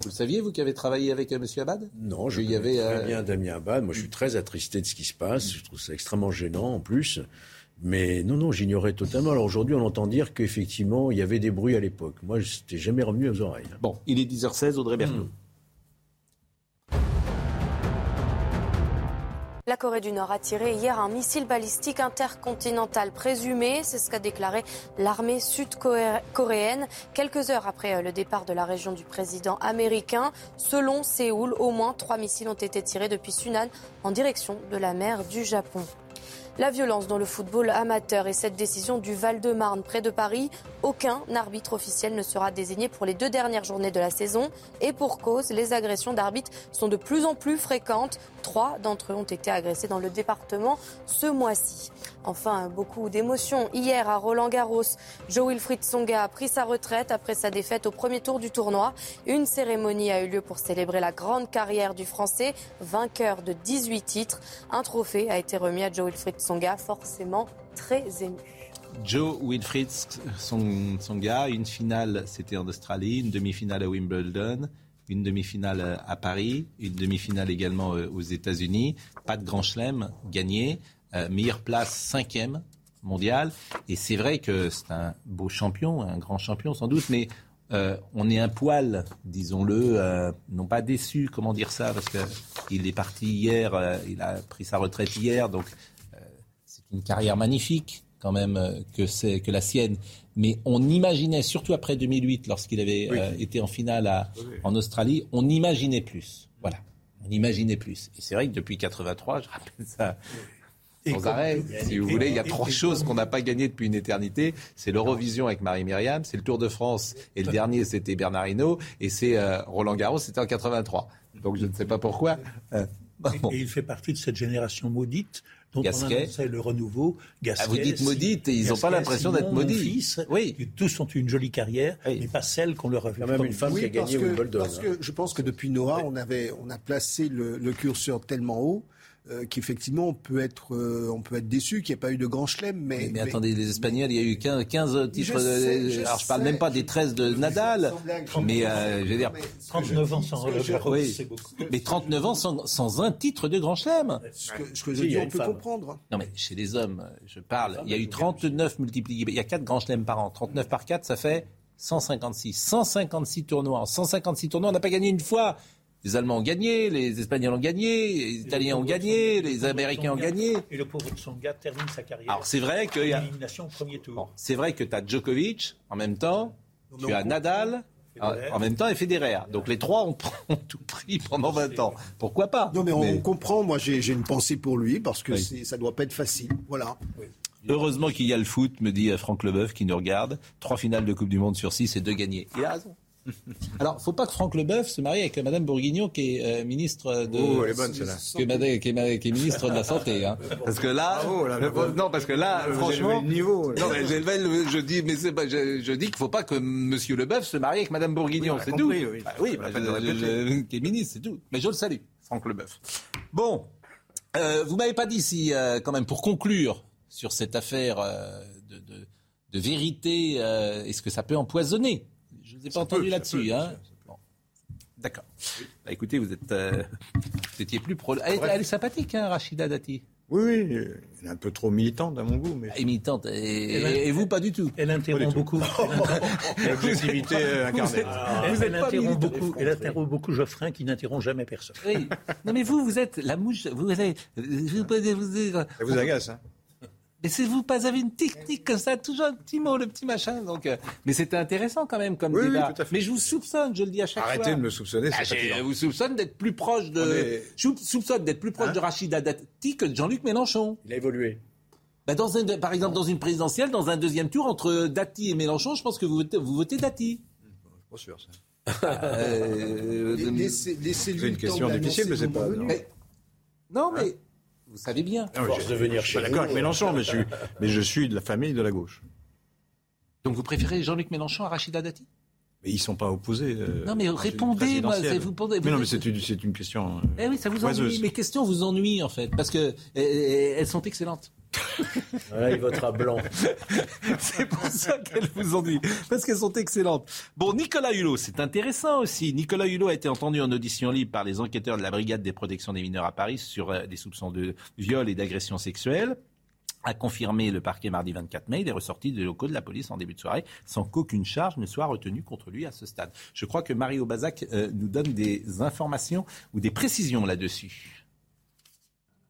Vous le saviez, vous qui avez travaillé avec euh, M. Abad? Non, je y avais très euh, bien Damien Abad. Moi, je suis très attristé de ce qui se passe. Je trouve ça extrêmement gênant, en plus. Mais non, non, j'ignorais totalement. Alors aujourd'hui, on entend dire qu'effectivement, il y avait des bruits à l'époque. Moi, je n'étais jamais revenu aux oreilles. Bon, il est 10h16, Audrey Berthaud. La Corée du Nord a tiré hier un missile balistique intercontinental présumé. C'est ce qu'a déclaré l'armée sud-coréenne quelques heures après euh, le départ de la région du président américain. Selon Séoul, au moins trois missiles ont été tirés depuis Sunan en direction de la mer du Japon. La violence dans le football amateur et cette décision du Val-de-Marne près de Paris, aucun arbitre officiel ne sera désigné pour les deux dernières journées de la saison. Et pour cause, les agressions d'arbitres sont de plus en plus fréquentes. Trois d'entre eux ont été agressés dans le département ce mois-ci. Enfin, beaucoup d'émotions. Hier, à Roland-Garros, Joe Wilfried Songa a pris sa retraite après sa défaite au premier tour du tournoi. Une cérémonie a eu lieu pour célébrer la grande carrière du Français, vainqueur de 18 titres. Un trophée a été remis à Joe Wilfried Songa, forcément très ému. Joe Wilfried Songa, une finale, c'était en Australie, une demi-finale à Wimbledon, une demi-finale à Paris, une demi-finale également euh, aux États-Unis. Pas de grand chelem gagné. Euh, meilleure place, cinquième mondial. Et c'est vrai que c'est un beau champion, un grand champion sans doute, mais euh, on est un poil, disons-le, euh, non pas déçu, comment dire ça, parce qu'il est parti hier, il a pris sa retraite hier, donc c'est une carrière magnifique quand même que c'est que la sienne. Mais on imaginait, surtout après 2008, lorsqu'il avait été en finale en Australie, on imaginait plus. Voilà, on imaginait plus. Et c'est vrai que depuis 83, je rappelle ça sans arrêt. Si vous voulez, il y a trois choses qu'on n'a pas gagnées depuis une éternité. C'est l'Eurovision avec Marie-Myriam, c'est le Tour de France, et le dernier, c'était Bernard Hinault, et c'est euh, Roland Garros, c'était en 83. Donc je ne sais pas pourquoi. Euh, et, il fait partie de cette génération maudite dont Gasquet. on le renouveau. Gasquet, ah, vous dites maudite, et ils n'ont pas l'impression d'être maudits. Fils, oui. tous ont une jolie carrière, mais pas celle qu'on leur a fait. même une femme qui a gagné Wimbledon. Parce que je pense que depuis Noah, on, avait, on a placé le, le curseur tellement haut euh, qu'effectivement on peut être euh, on peut être déçu qu'il n'y ait pas eu de grand chelem mais, mais, attendez les espagnols il y a eu 15, 15 titres je je alors je parle même pas des 13 de Nadal. mais euh, je veux dire 39 ans sans oui. mais 39 ans sans, sans, un titre de grand chelem. Ce que, ce que je dis on peut comprendre. Non mais chez les hommes je parle il y a eu 39 multipliés. Il y a 4 grands chelems par an. 39 par 4 ça fait 156 156 tournois. 156 tournois on n'a pas gagné une fois les Allemands ont gagné, les Espagnols ont gagné, les Italiens ont gagné, les Américains ont gagné. Et le pauvre Tsonga termine sa carrière. Alors c'est vrai qu'il y a élimination premier tour. c'est vrai que tu as Djokovic en même temps, tu as Nadal. En même temps, et Federer. Donc les trois ont, tout pris pendant 20 ans. Pourquoi pas Non, mais on comprend. Moi, j'ai une pensée pour lui parce que ça ça doit pas être facile. Voilà. Heureusement qu'il y a le foot, me dit Franck Leboeuf qui nous regarde. Trois finales de Coupe du Monde sur six et deux gagnés. Il a raison. Alors, faut pas que Franck Leboeuf se marie avec Madame Bourguignon, qui est euh, ministre de. Oh, elle est bonne, celle-là. Qui est, qui, est, qui est, ministre de la santé, hein. Parce que là, non, parce que là, franchement, le niveau. Non, mais le, je dis, mais c'est pas, je, je, dis qu'il faut pas que Monsieur Leboeuf se marie avec Madame Bourguignon, c'est tout. Oui, bah, oui bah, qui est ministre, c'est tout. Mais je le salue, Franck Leboeuf. Bon, euh, vous m'avez pas dit si, euh, quand même, pour conclure sur cette affaire euh, de, de, de, vérité, euh, est-ce que ça peut empoisonner vous ai pas entendu là-dessus. Hein D'accord. Bah, écoutez, vous êtes, euh, vous étiez plus pro. Elle, est sympathique, hein, Rachida Dati. Oui, oui, elle est un peu trop militante à mon goût. Mais... Elle est militante. Et, vous, pas du tout. Elle interrompt beaucoup. L'objectivité incarnée. elle, elle interrompt beaucoup. Elle interrompt beaucoup Geoffrin qui n'interrompt jamais personne. Oui. Non, mais vous, vous êtes la mouche. Vous, avez, vous, vous, vous, Ça vous agace, hein mais si vous pas avez une technique comme ça, toujours un petit mot, le petit machin. Donc, euh, mais c'était intéressant quand même comme débat. mais je vous soupçonne, je le dis à chaque fois. Arrêtez de me soupçonner. Ah, je vous soupçonne d'être plus proche de. Je vous soupçonne d'être plus proche hein de Rachida Dati que de Jean-Luc Mélenchon. Il a évolué. Bah dans un, par exemple, dans une présidentielle, dans un deuxième tour entre Dati et Mélenchon, je pense que vous votez, vous votez Dati. Pas sûr ça. euh, laissez, C'est une question difficile, mais c'est pas. Non, mais. Vous savez bien. Non, force de venir chez suis d'accord avec Mélenchon, mais je, suis, mais je suis de la famille de la gauche. Donc vous préférez Jean-Luc Mélenchon à Rachida Dati? Mais ils ne sont pas opposés. Euh, non, mais répondez, moi, vous, mais non, mais c'est une, une, question. Euh, eh oui, ça vous ennuie. Mes questions vous ennuient, en fait, parce que eh, elles sont excellentes. Voilà, il votera blanc. c'est pour ça qu'elles vous ennuient, parce qu'elles sont excellentes. Bon, Nicolas Hulot, c'est intéressant aussi. Nicolas Hulot a été entendu en audition libre par les enquêteurs de la Brigade des protections des mineurs à Paris sur euh, des soupçons de viol et d'agression sexuelle a confirmé le parquet mardi 24 mai. Il est ressorti des locaux de la police en début de soirée sans qu'aucune charge ne soit retenue contre lui à ce stade. Je crois que Mario Bazac euh, nous donne des informations ou des précisions là-dessus.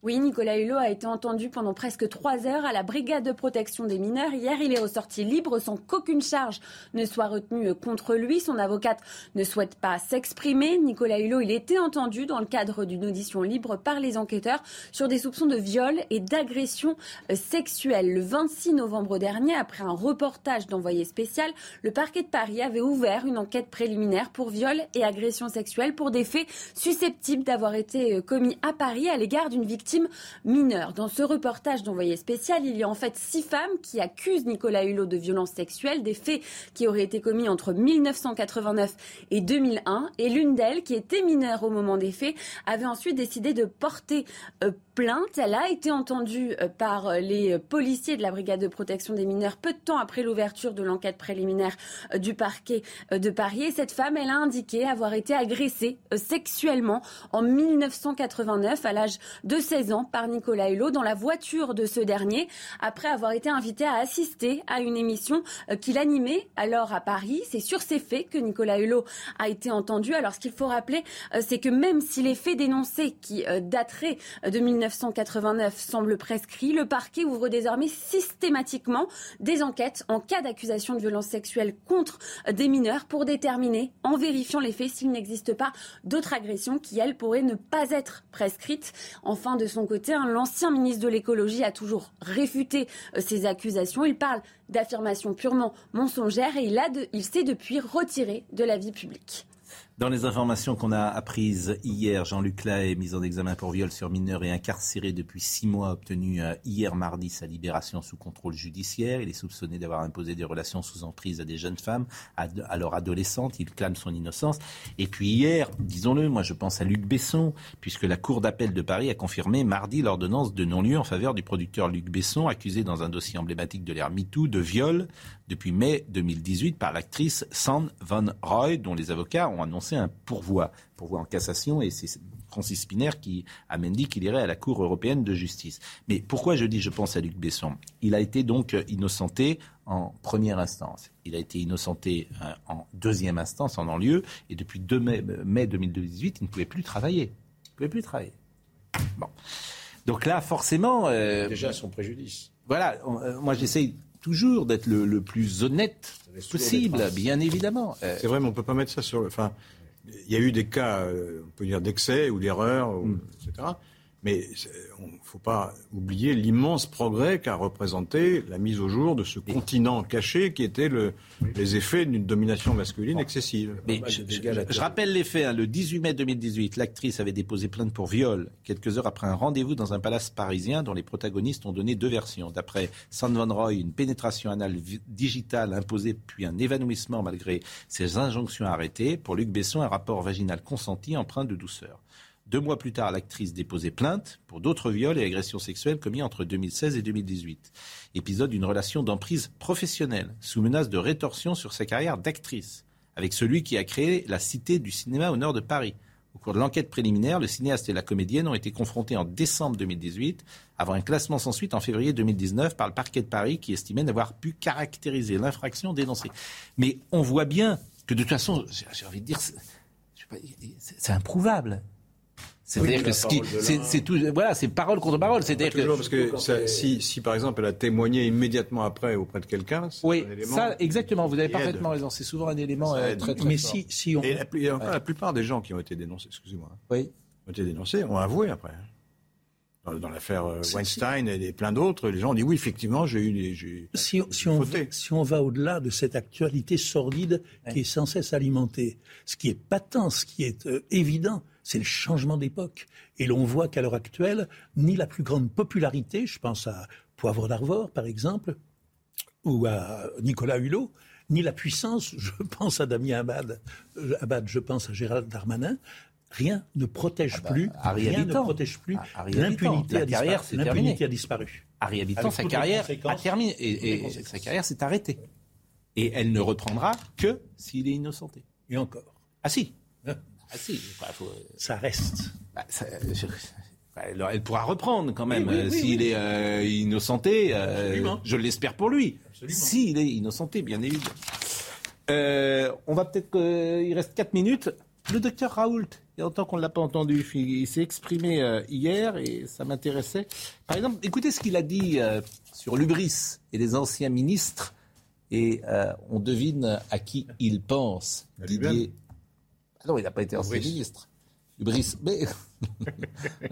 Oui, Nicolas Hulot a été entendu pendant presque trois heures à la brigade de protection des mineurs. Hier, il est ressorti libre sans qu'aucune charge ne soit retenue contre lui. Son avocate ne souhaite pas s'exprimer. Nicolas Hulot, il était entendu dans le cadre d'une audition libre par les enquêteurs sur des soupçons de viol et d'agression sexuelle. Le 26 novembre dernier, après un reportage d'envoyé spécial, le parquet de Paris avait ouvert une enquête préliminaire pour viol et agression sexuelle pour des faits susceptibles d'avoir été commis à Paris à l'égard d'une victime mineure. Dans ce reportage d'envoyé spécial, il y a en fait six femmes qui accusent Nicolas Hulot de violences sexuelles, des faits qui auraient été commis entre 1989 et 2001. Et l'une d'elles, qui était mineure au moment des faits, avait ensuite décidé de porter euh, plainte. Elle a été entendue euh, par les policiers de la brigade de protection des mineurs peu de temps après l'ouverture de l'enquête préliminaire euh, du parquet de Paris. Et cette femme, elle a indiqué avoir été agressée sexuellement en 1989 à l'âge de 16 16 ans par Nicolas Hulot dans la voiture de ce dernier après avoir été invité à assister à une émission euh, qu'il animait alors à Paris. C'est sur ces faits que Nicolas Hulot a été entendu. Alors ce qu'il faut rappeler, euh, c'est que même si les faits dénoncés qui euh, dateraient de 1989 semblent prescrits, le parquet ouvre désormais systématiquement des enquêtes en cas d'accusation de violence sexuelle contre des mineurs pour déterminer, en vérifiant les faits, s'il n'existe pas d'autres agressions qui, elles, pourraient ne pas être prescrites. Enfin, de son côté, hein, l'ancien ministre de l'écologie a toujours réfuté euh, ces accusations. Il parle d'affirmations purement mensongères et il s'est depuis retiré de la vie publique. Dans les informations qu'on a apprises hier, Jean-Luc Lahaye, mis en examen pour viol sur mineur et incarcéré depuis six mois, obtenu euh, hier mardi sa libération sous contrôle judiciaire. Il est soupçonné d'avoir imposé des relations sous emprise à des jeunes femmes, alors adolescentes. Il clame son innocence. Et puis hier, disons-le, moi je pense à Luc Besson, puisque la Cour d'appel de Paris a confirmé mardi l'ordonnance de non-lieu en faveur du producteur Luc Besson, accusé dans un dossier emblématique de l'ère MeToo de viol depuis mai 2018 par l'actrice Sand Van Roy, dont les avocats ont annoncé un pourvoi, pourvoi en cassation, et c'est Francis Spiner qui a même dit qu'il irait à la Cour européenne de justice. Mais pourquoi je dis je pense à Luc Besson? Il a été donc innocenté en première instance. Il a été innocenté euh, en deuxième instance, en non-lieu, et depuis 2 mai, mai 2018, il ne pouvait plus travailler. Il ne pouvait plus travailler. Bon. Donc là, forcément... Euh, Déjà son préjudice. Voilà, euh, moi j'essaye toujours d'être le, plus honnête possible, bien évidemment. C'est vrai, mais on ne peut pas mettre ça sur... Enfin, il y a eu des cas, euh, on peut dire, d'excès ou d'erreur, mm. etc. Mais il ne faut pas oublier l'immense progrès qu'a représenté la mise au jour de ce continent caché qui était le, les effets d'une domination masculine excessive. Mais je, rappelle les faits. Hein. Le 18 mai 2018, l'actrice avait déposé plainte pour viol quelques heures après un rendez-vous dans un palace parisien dont les protagonistes ont donné deux versions. D'après Sand Van Roy, une pénétration anale digitale imposée puis un évanouissement malgré ses injonctions arrêtées. Pour Luc Besson, un rapport vaginal consenti empreint de douceur. Deux mois plus tard, l'actrice déposait plainte pour d'autres viols et agressions sexuelles commis entre 2016 et 2018. Épisode d'une relation d'emprise professionnelle, sous menace de rétorsion sur sa carrière d'actrice, avec celui qui a créé la Cité du cinéma au nord de Paris. Au cours de l'enquête préliminaire, le cinéaste et la comédienne ont été confrontés en décembre 2018, avant un classement sans suite en février 2019 par le parquet de Paris qui estimait n'avoir pu caractériser l'infraction dénoncée. Mais on voit bien que de toute façon, j'ai envie de dire, c'est improuvable. C'est-à-dire que c'est tout, voilà, c'est parole contre parole. C'est-à-dire que parce que si, si par exemple elle a témoigné immédiatement après auprès de quelqu'un, oui, ça exactement. Vous avez parfaitement raison. C'est souvent un élément euh, très, très Mais si, si on, et la, la plupart des gens qui ont été dénoncés, excusez-moi, oui, ont été dénoncés, ont avoué après. Dans, l'affaire euh, Weinstein et plein d'autres, les gens ont dit oui, effectivement, j'ai eu des. Si, si, on, si on va au-delà de cette actualité sordide qui est sans cesse alimentée, ce qui est patent, ce qui est euh, évident, c'est le changement d'époque. Et l'on voit qu'à l'heure actuelle, ni la plus grande popularité, je pense à Poivre d'Arvor par exemple, ou à Nicolas Hulot, ni la puissance, je pense à Damien Abad, euh, Abad je pense à Gérald Darmanin, rien ne protège ah bah, plus, rien ne protège plus. L'impunité a, disparu. a disparu. Harry Habitant, sa carrière a terminé et, et sa carrière s'est arrêtée. Et elle ne reprendra que s'il est innocenté. Et encore. Ah si. Hein ah si, euh, ça reste. Bah, elle, pourra reprendre quand même euh, s'il est euh, innocenté. je l'espère pour lui. S'il est innocenté, bien évidemment. on va peut-être. il reste 4 minutes. Le docteur Raoult, il y a longtemps qu'on ne l'a pas entendu. Il, s'est exprimé hier et ça m'intéressait. Par exemple, écoutez ce qu'il a dit sur l'ubris et les anciens ministres. Et on devine à qui il pense. Didier, ah non, il n'a pas été ancien ministre. Hubris. Mais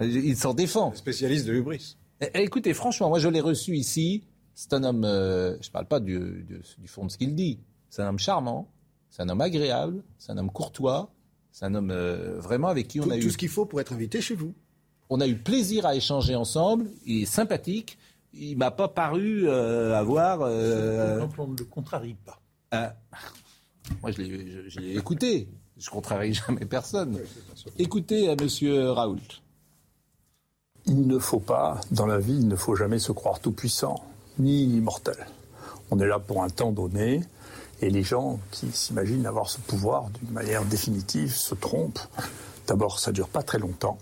il s'en défend. Spécialiste de Hubris. Eh, eh, écoutez, franchement, moi je l'ai reçu ici. C'est un homme, euh, je ne parle pas du, fond de ce qu'il dit. C'est un homme charmant, c'est un homme agréable, c'est un homme courtois, c'est un homme euh, vraiment avec qui on a eu. Tout ce qu'il faut pour être invité chez vous. On a eu plaisir à échanger ensemble. Il est sympathique. Il m'a pas paru euh, avoir. on ne le contrarie pas. moi, je l'ai écouté. Je ne contrarie jamais personne. Écoutez à M. Raoult. Il ne faut pas, dans la vie, il ne faut jamais se croire tout puissant, ni immortel. On est là pour un temps donné, et les gens qui s'imaginent avoir ce pouvoir d'une manière définitive se trompent. D'abord, ça ne dure pas très longtemps.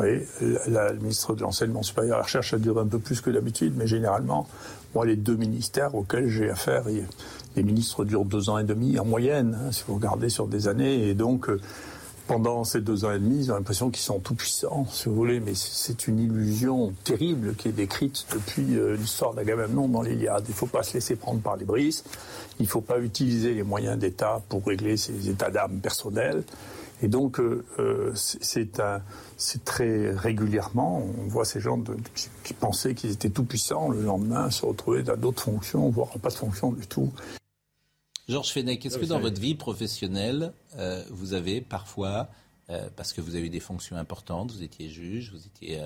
Oui, la, ministre de l'Enseignement supérieur et de la Recherche, a duré un peu plus que d'habitude, mais généralement, moi, les deux ministères auxquels j'ai affaire, les ministres durent deux ans et demi en moyenne, hein, si vous regardez sur des années, et donc euh, pendant ces deux ans et demi, ils ont l'impression qu'ils sont tout puissants, si vous voulez, mais c'est une illusion terrible qui est décrite depuis euh, l'histoire d'Agamemnon dans l'Iliade. Il ne faut pas se laisser prendre par les brises, il ne faut pas utiliser les moyens d'État pour régler ses états d'âme personnels. Et donc, euh, euh, c'est très régulièrement, on voit ces gens qui, pensaient qu'ils étaient tout puissants, le lendemain se retrouver dans d'autres fonctions, voire pas de fonction du tout. Georges Fenech, est-ce que dans votre vie professionnelle, euh, vous avez parfois, parce que vous avez eu des fonctions importantes, vous étiez juge, vous étiez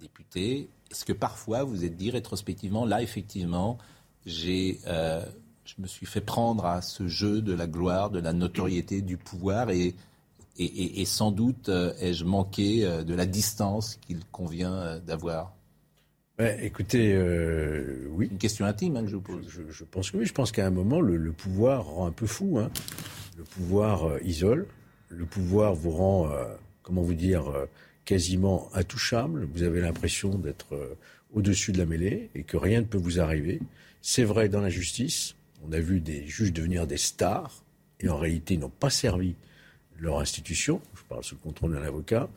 député, est-ce que parfois vous êtes dit rétrospectivement, là effectivement, j'ai je me suis fait prendre à ce jeu de la gloire, de la notoriété, du pouvoir et et, sans doute euh, ai-je manqué euh, de la distance qu'il convient euh, d'avoir écoutez, oui. Une question intime hein, que je vous pose. Je, pense que oui. Je pense qu'à un moment, le, pouvoir rend un peu fou. Hein. Le pouvoir isole. Le pouvoir vous rend, comment vous dire, quasiment intouchable. Vous avez l'impression d'être au-dessus de la mêlée et que rien ne peut vous arriver. C'est vrai dans la justice. On a vu des juges devenir des stars et en réalité, ils n'ont pas servi leur institution, je parle sous le contrôle d'un avocat,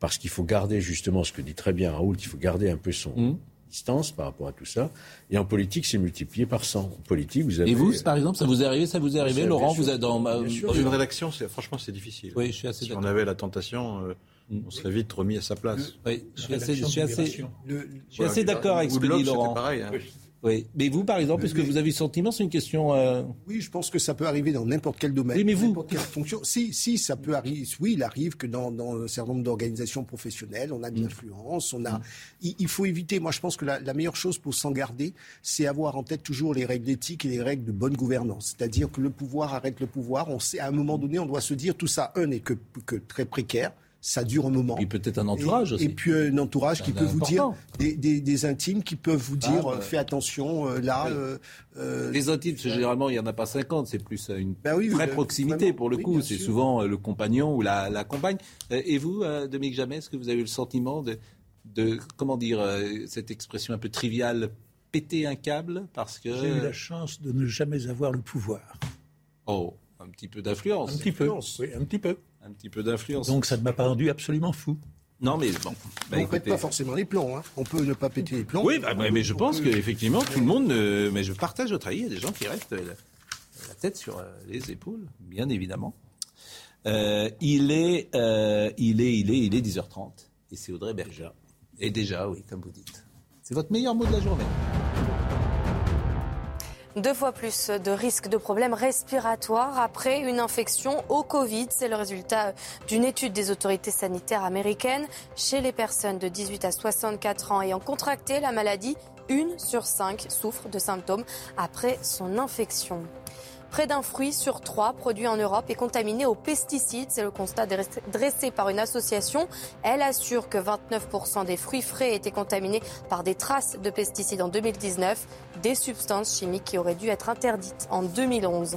parce qu'il faut garder justement ce que dit très bien Raoult, il faut garder un peu son mmh. distance par rapport à tout ça. Et en politique, c'est multiplié par 100. En politique, vous avez... Et vous, par exemple, ça vous est arrivé, ça vous est arrivé, Laurent, vous êtes dans, dans une rédaction, franchement, c'est difficile. Oui, je suis assez Si on avait la tentation, euh, mmh. on serait vite remis à sa place. Oui, je suis assez, je suis assez, d'accord avec ce que dit Laurent. Pareil, hein. Oui. Mais vous, par exemple, est-ce que vous avez le sentiment, c'est une question. Euh, oui, je pense que ça peut arriver dans n'importe quel domaine. Oui, mais vous. N'importe quelle fonction. Si, si, ça peut arriver. Oui, il arrive que dans, dans un certain nombre d'organisations professionnelles, on a de mm. l'influence, on a. Mm. Il, faut éviter. Moi, je pense que la, la meilleure chose pour s'en garder, c'est avoir en tête toujours les règles éthiques et les règles de bonne gouvernance. C'est-à-dire que le pouvoir arrête le pouvoir. On sait, à un moment donné, on doit se dire tout ça, un n'est que, que très précaire ça dure un moment. Et peut-être un entourage aussi. Et puis un entourage qui peut vous dire, des, des, intimes qui peuvent vous dire, ah, fais attention, euh, là... Euh, euh, les intimes, généralement, il n'y en a pas 50, c'est plus une bah vraie proximité pour le coup. C'est souvent le compagnon ou la, la compagne. et vous, Dominique Jamais, est-ce que vous avez eu le sentiment de, de comment dire, cette expression un peu triviale, péter un câble parce que... J'ai eu la chance de ne jamais avoir le pouvoir. Oh, un petit peu d'influence. Un petit peu, oui, un petit peu un petit peu d'influence. Donc ça ne m'a pas rendu absolument fou. Non, mais bon. Bah, on ne pète pas forcément les plombs. Hein. On peut ne pas péter les plombs. Oui, bah, mais je pense qu'effectivement, tout le monde. mais je partage votre avis. Il y a des gens qui restent la, tête sur euh, les épaules, bien évidemment. Euh, il, est, euh, il, est, il, est, il est 10h30. Et c'est Audrey Berger. Et déjà, oui, comme vous dites. C'est votre meilleur mot de la journée. Deux fois plus de risques de problèmes respiratoires après une infection au Covid. C'est le résultat d'une étude des autorités sanitaires américaines. Chez les personnes de 18 à 64 ans ayant contracté la maladie, une sur cinq souffre de symptômes après son infection. Près d'un fruit sur trois produit en Europe est contaminé aux pesticides. C'est le constat dressé par une association. Elle assure que 29% des fruits frais étaient contaminés par des traces de pesticides en 2019, des substances chimiques qui auraient dû être interdites en 2011.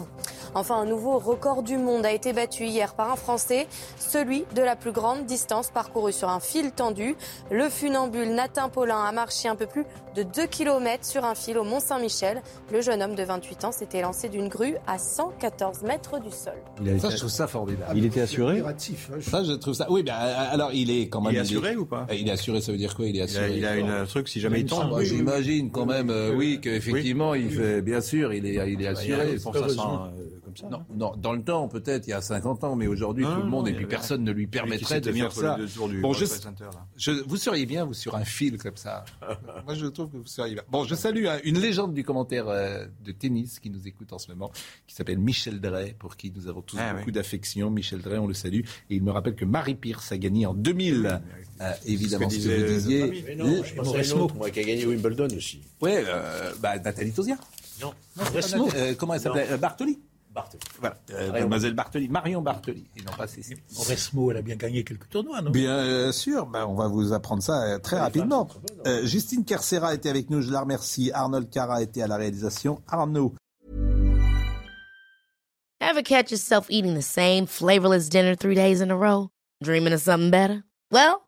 Enfin, un nouveau record du monde a été battu hier par un Français, celui de la plus grande distance parcourue sur un fil tendu. Le funambule Nathan Paulin a marché un peu plus de 2 km sur un fil au Mont-Saint-Michel. Le jeune homme de 28 ans s'était lancé d'une grue à 114 mètres du sol. Ça, je trouve ça formidable. Il était assuré? Hein, Ça, je trouve ça. Oui, ben, alors il est quand même. Il est assuré ou pas? Il est assuré, ça veut dire quoi? Il est assuré. Il a, il a un truc si jamais il tombe. J'imagine quand même, euh, oui, qu'effectivement, il fait. Bien sûr, il est, il est assuré. Pour ça, non, non, dans le temps, peut-être, il y a 50 ans, mais aujourd'hui, tout le monde, et puis personne ne lui permettrait de faire ça. Bon, je, vous seriez bien, vous, sur un fil comme ça. Moi, je trouve que vous seriez bien. Bon, je salue hein, une légende du commentaire euh, de tennis qui nous écoute en ce moment, qui s'appelle Michel Drey, pour qui nous avons tous ah beaucoup d'affection. Michel Drey, on le salue. Et il me rappelle que Marie Pierce a gagné en 2000, euh, évidemment, ce que, vous disiez. Non, je moi, qui a gagné Wimbledon aussi. Oui, euh, bah, Nathalie Tozia. Non, non comment elle s'appelait? Bartoli Bartoli. Voilà, euh, mademoiselle Bartoli, Marion Bartoli, et non pas Cécile. Resmo, elle a bien gagné quelques tournois, non? Bien euh, sûr, ben, on va vous apprendre ça euh, très rapidement. Euh, Justine Carcera était avec nous, je la remercie. Arnold Cara était à la réalisation. Arnaud. Ever catch yourself eating the same flavorless dinner three days in a row? Dreaming of something better? Well,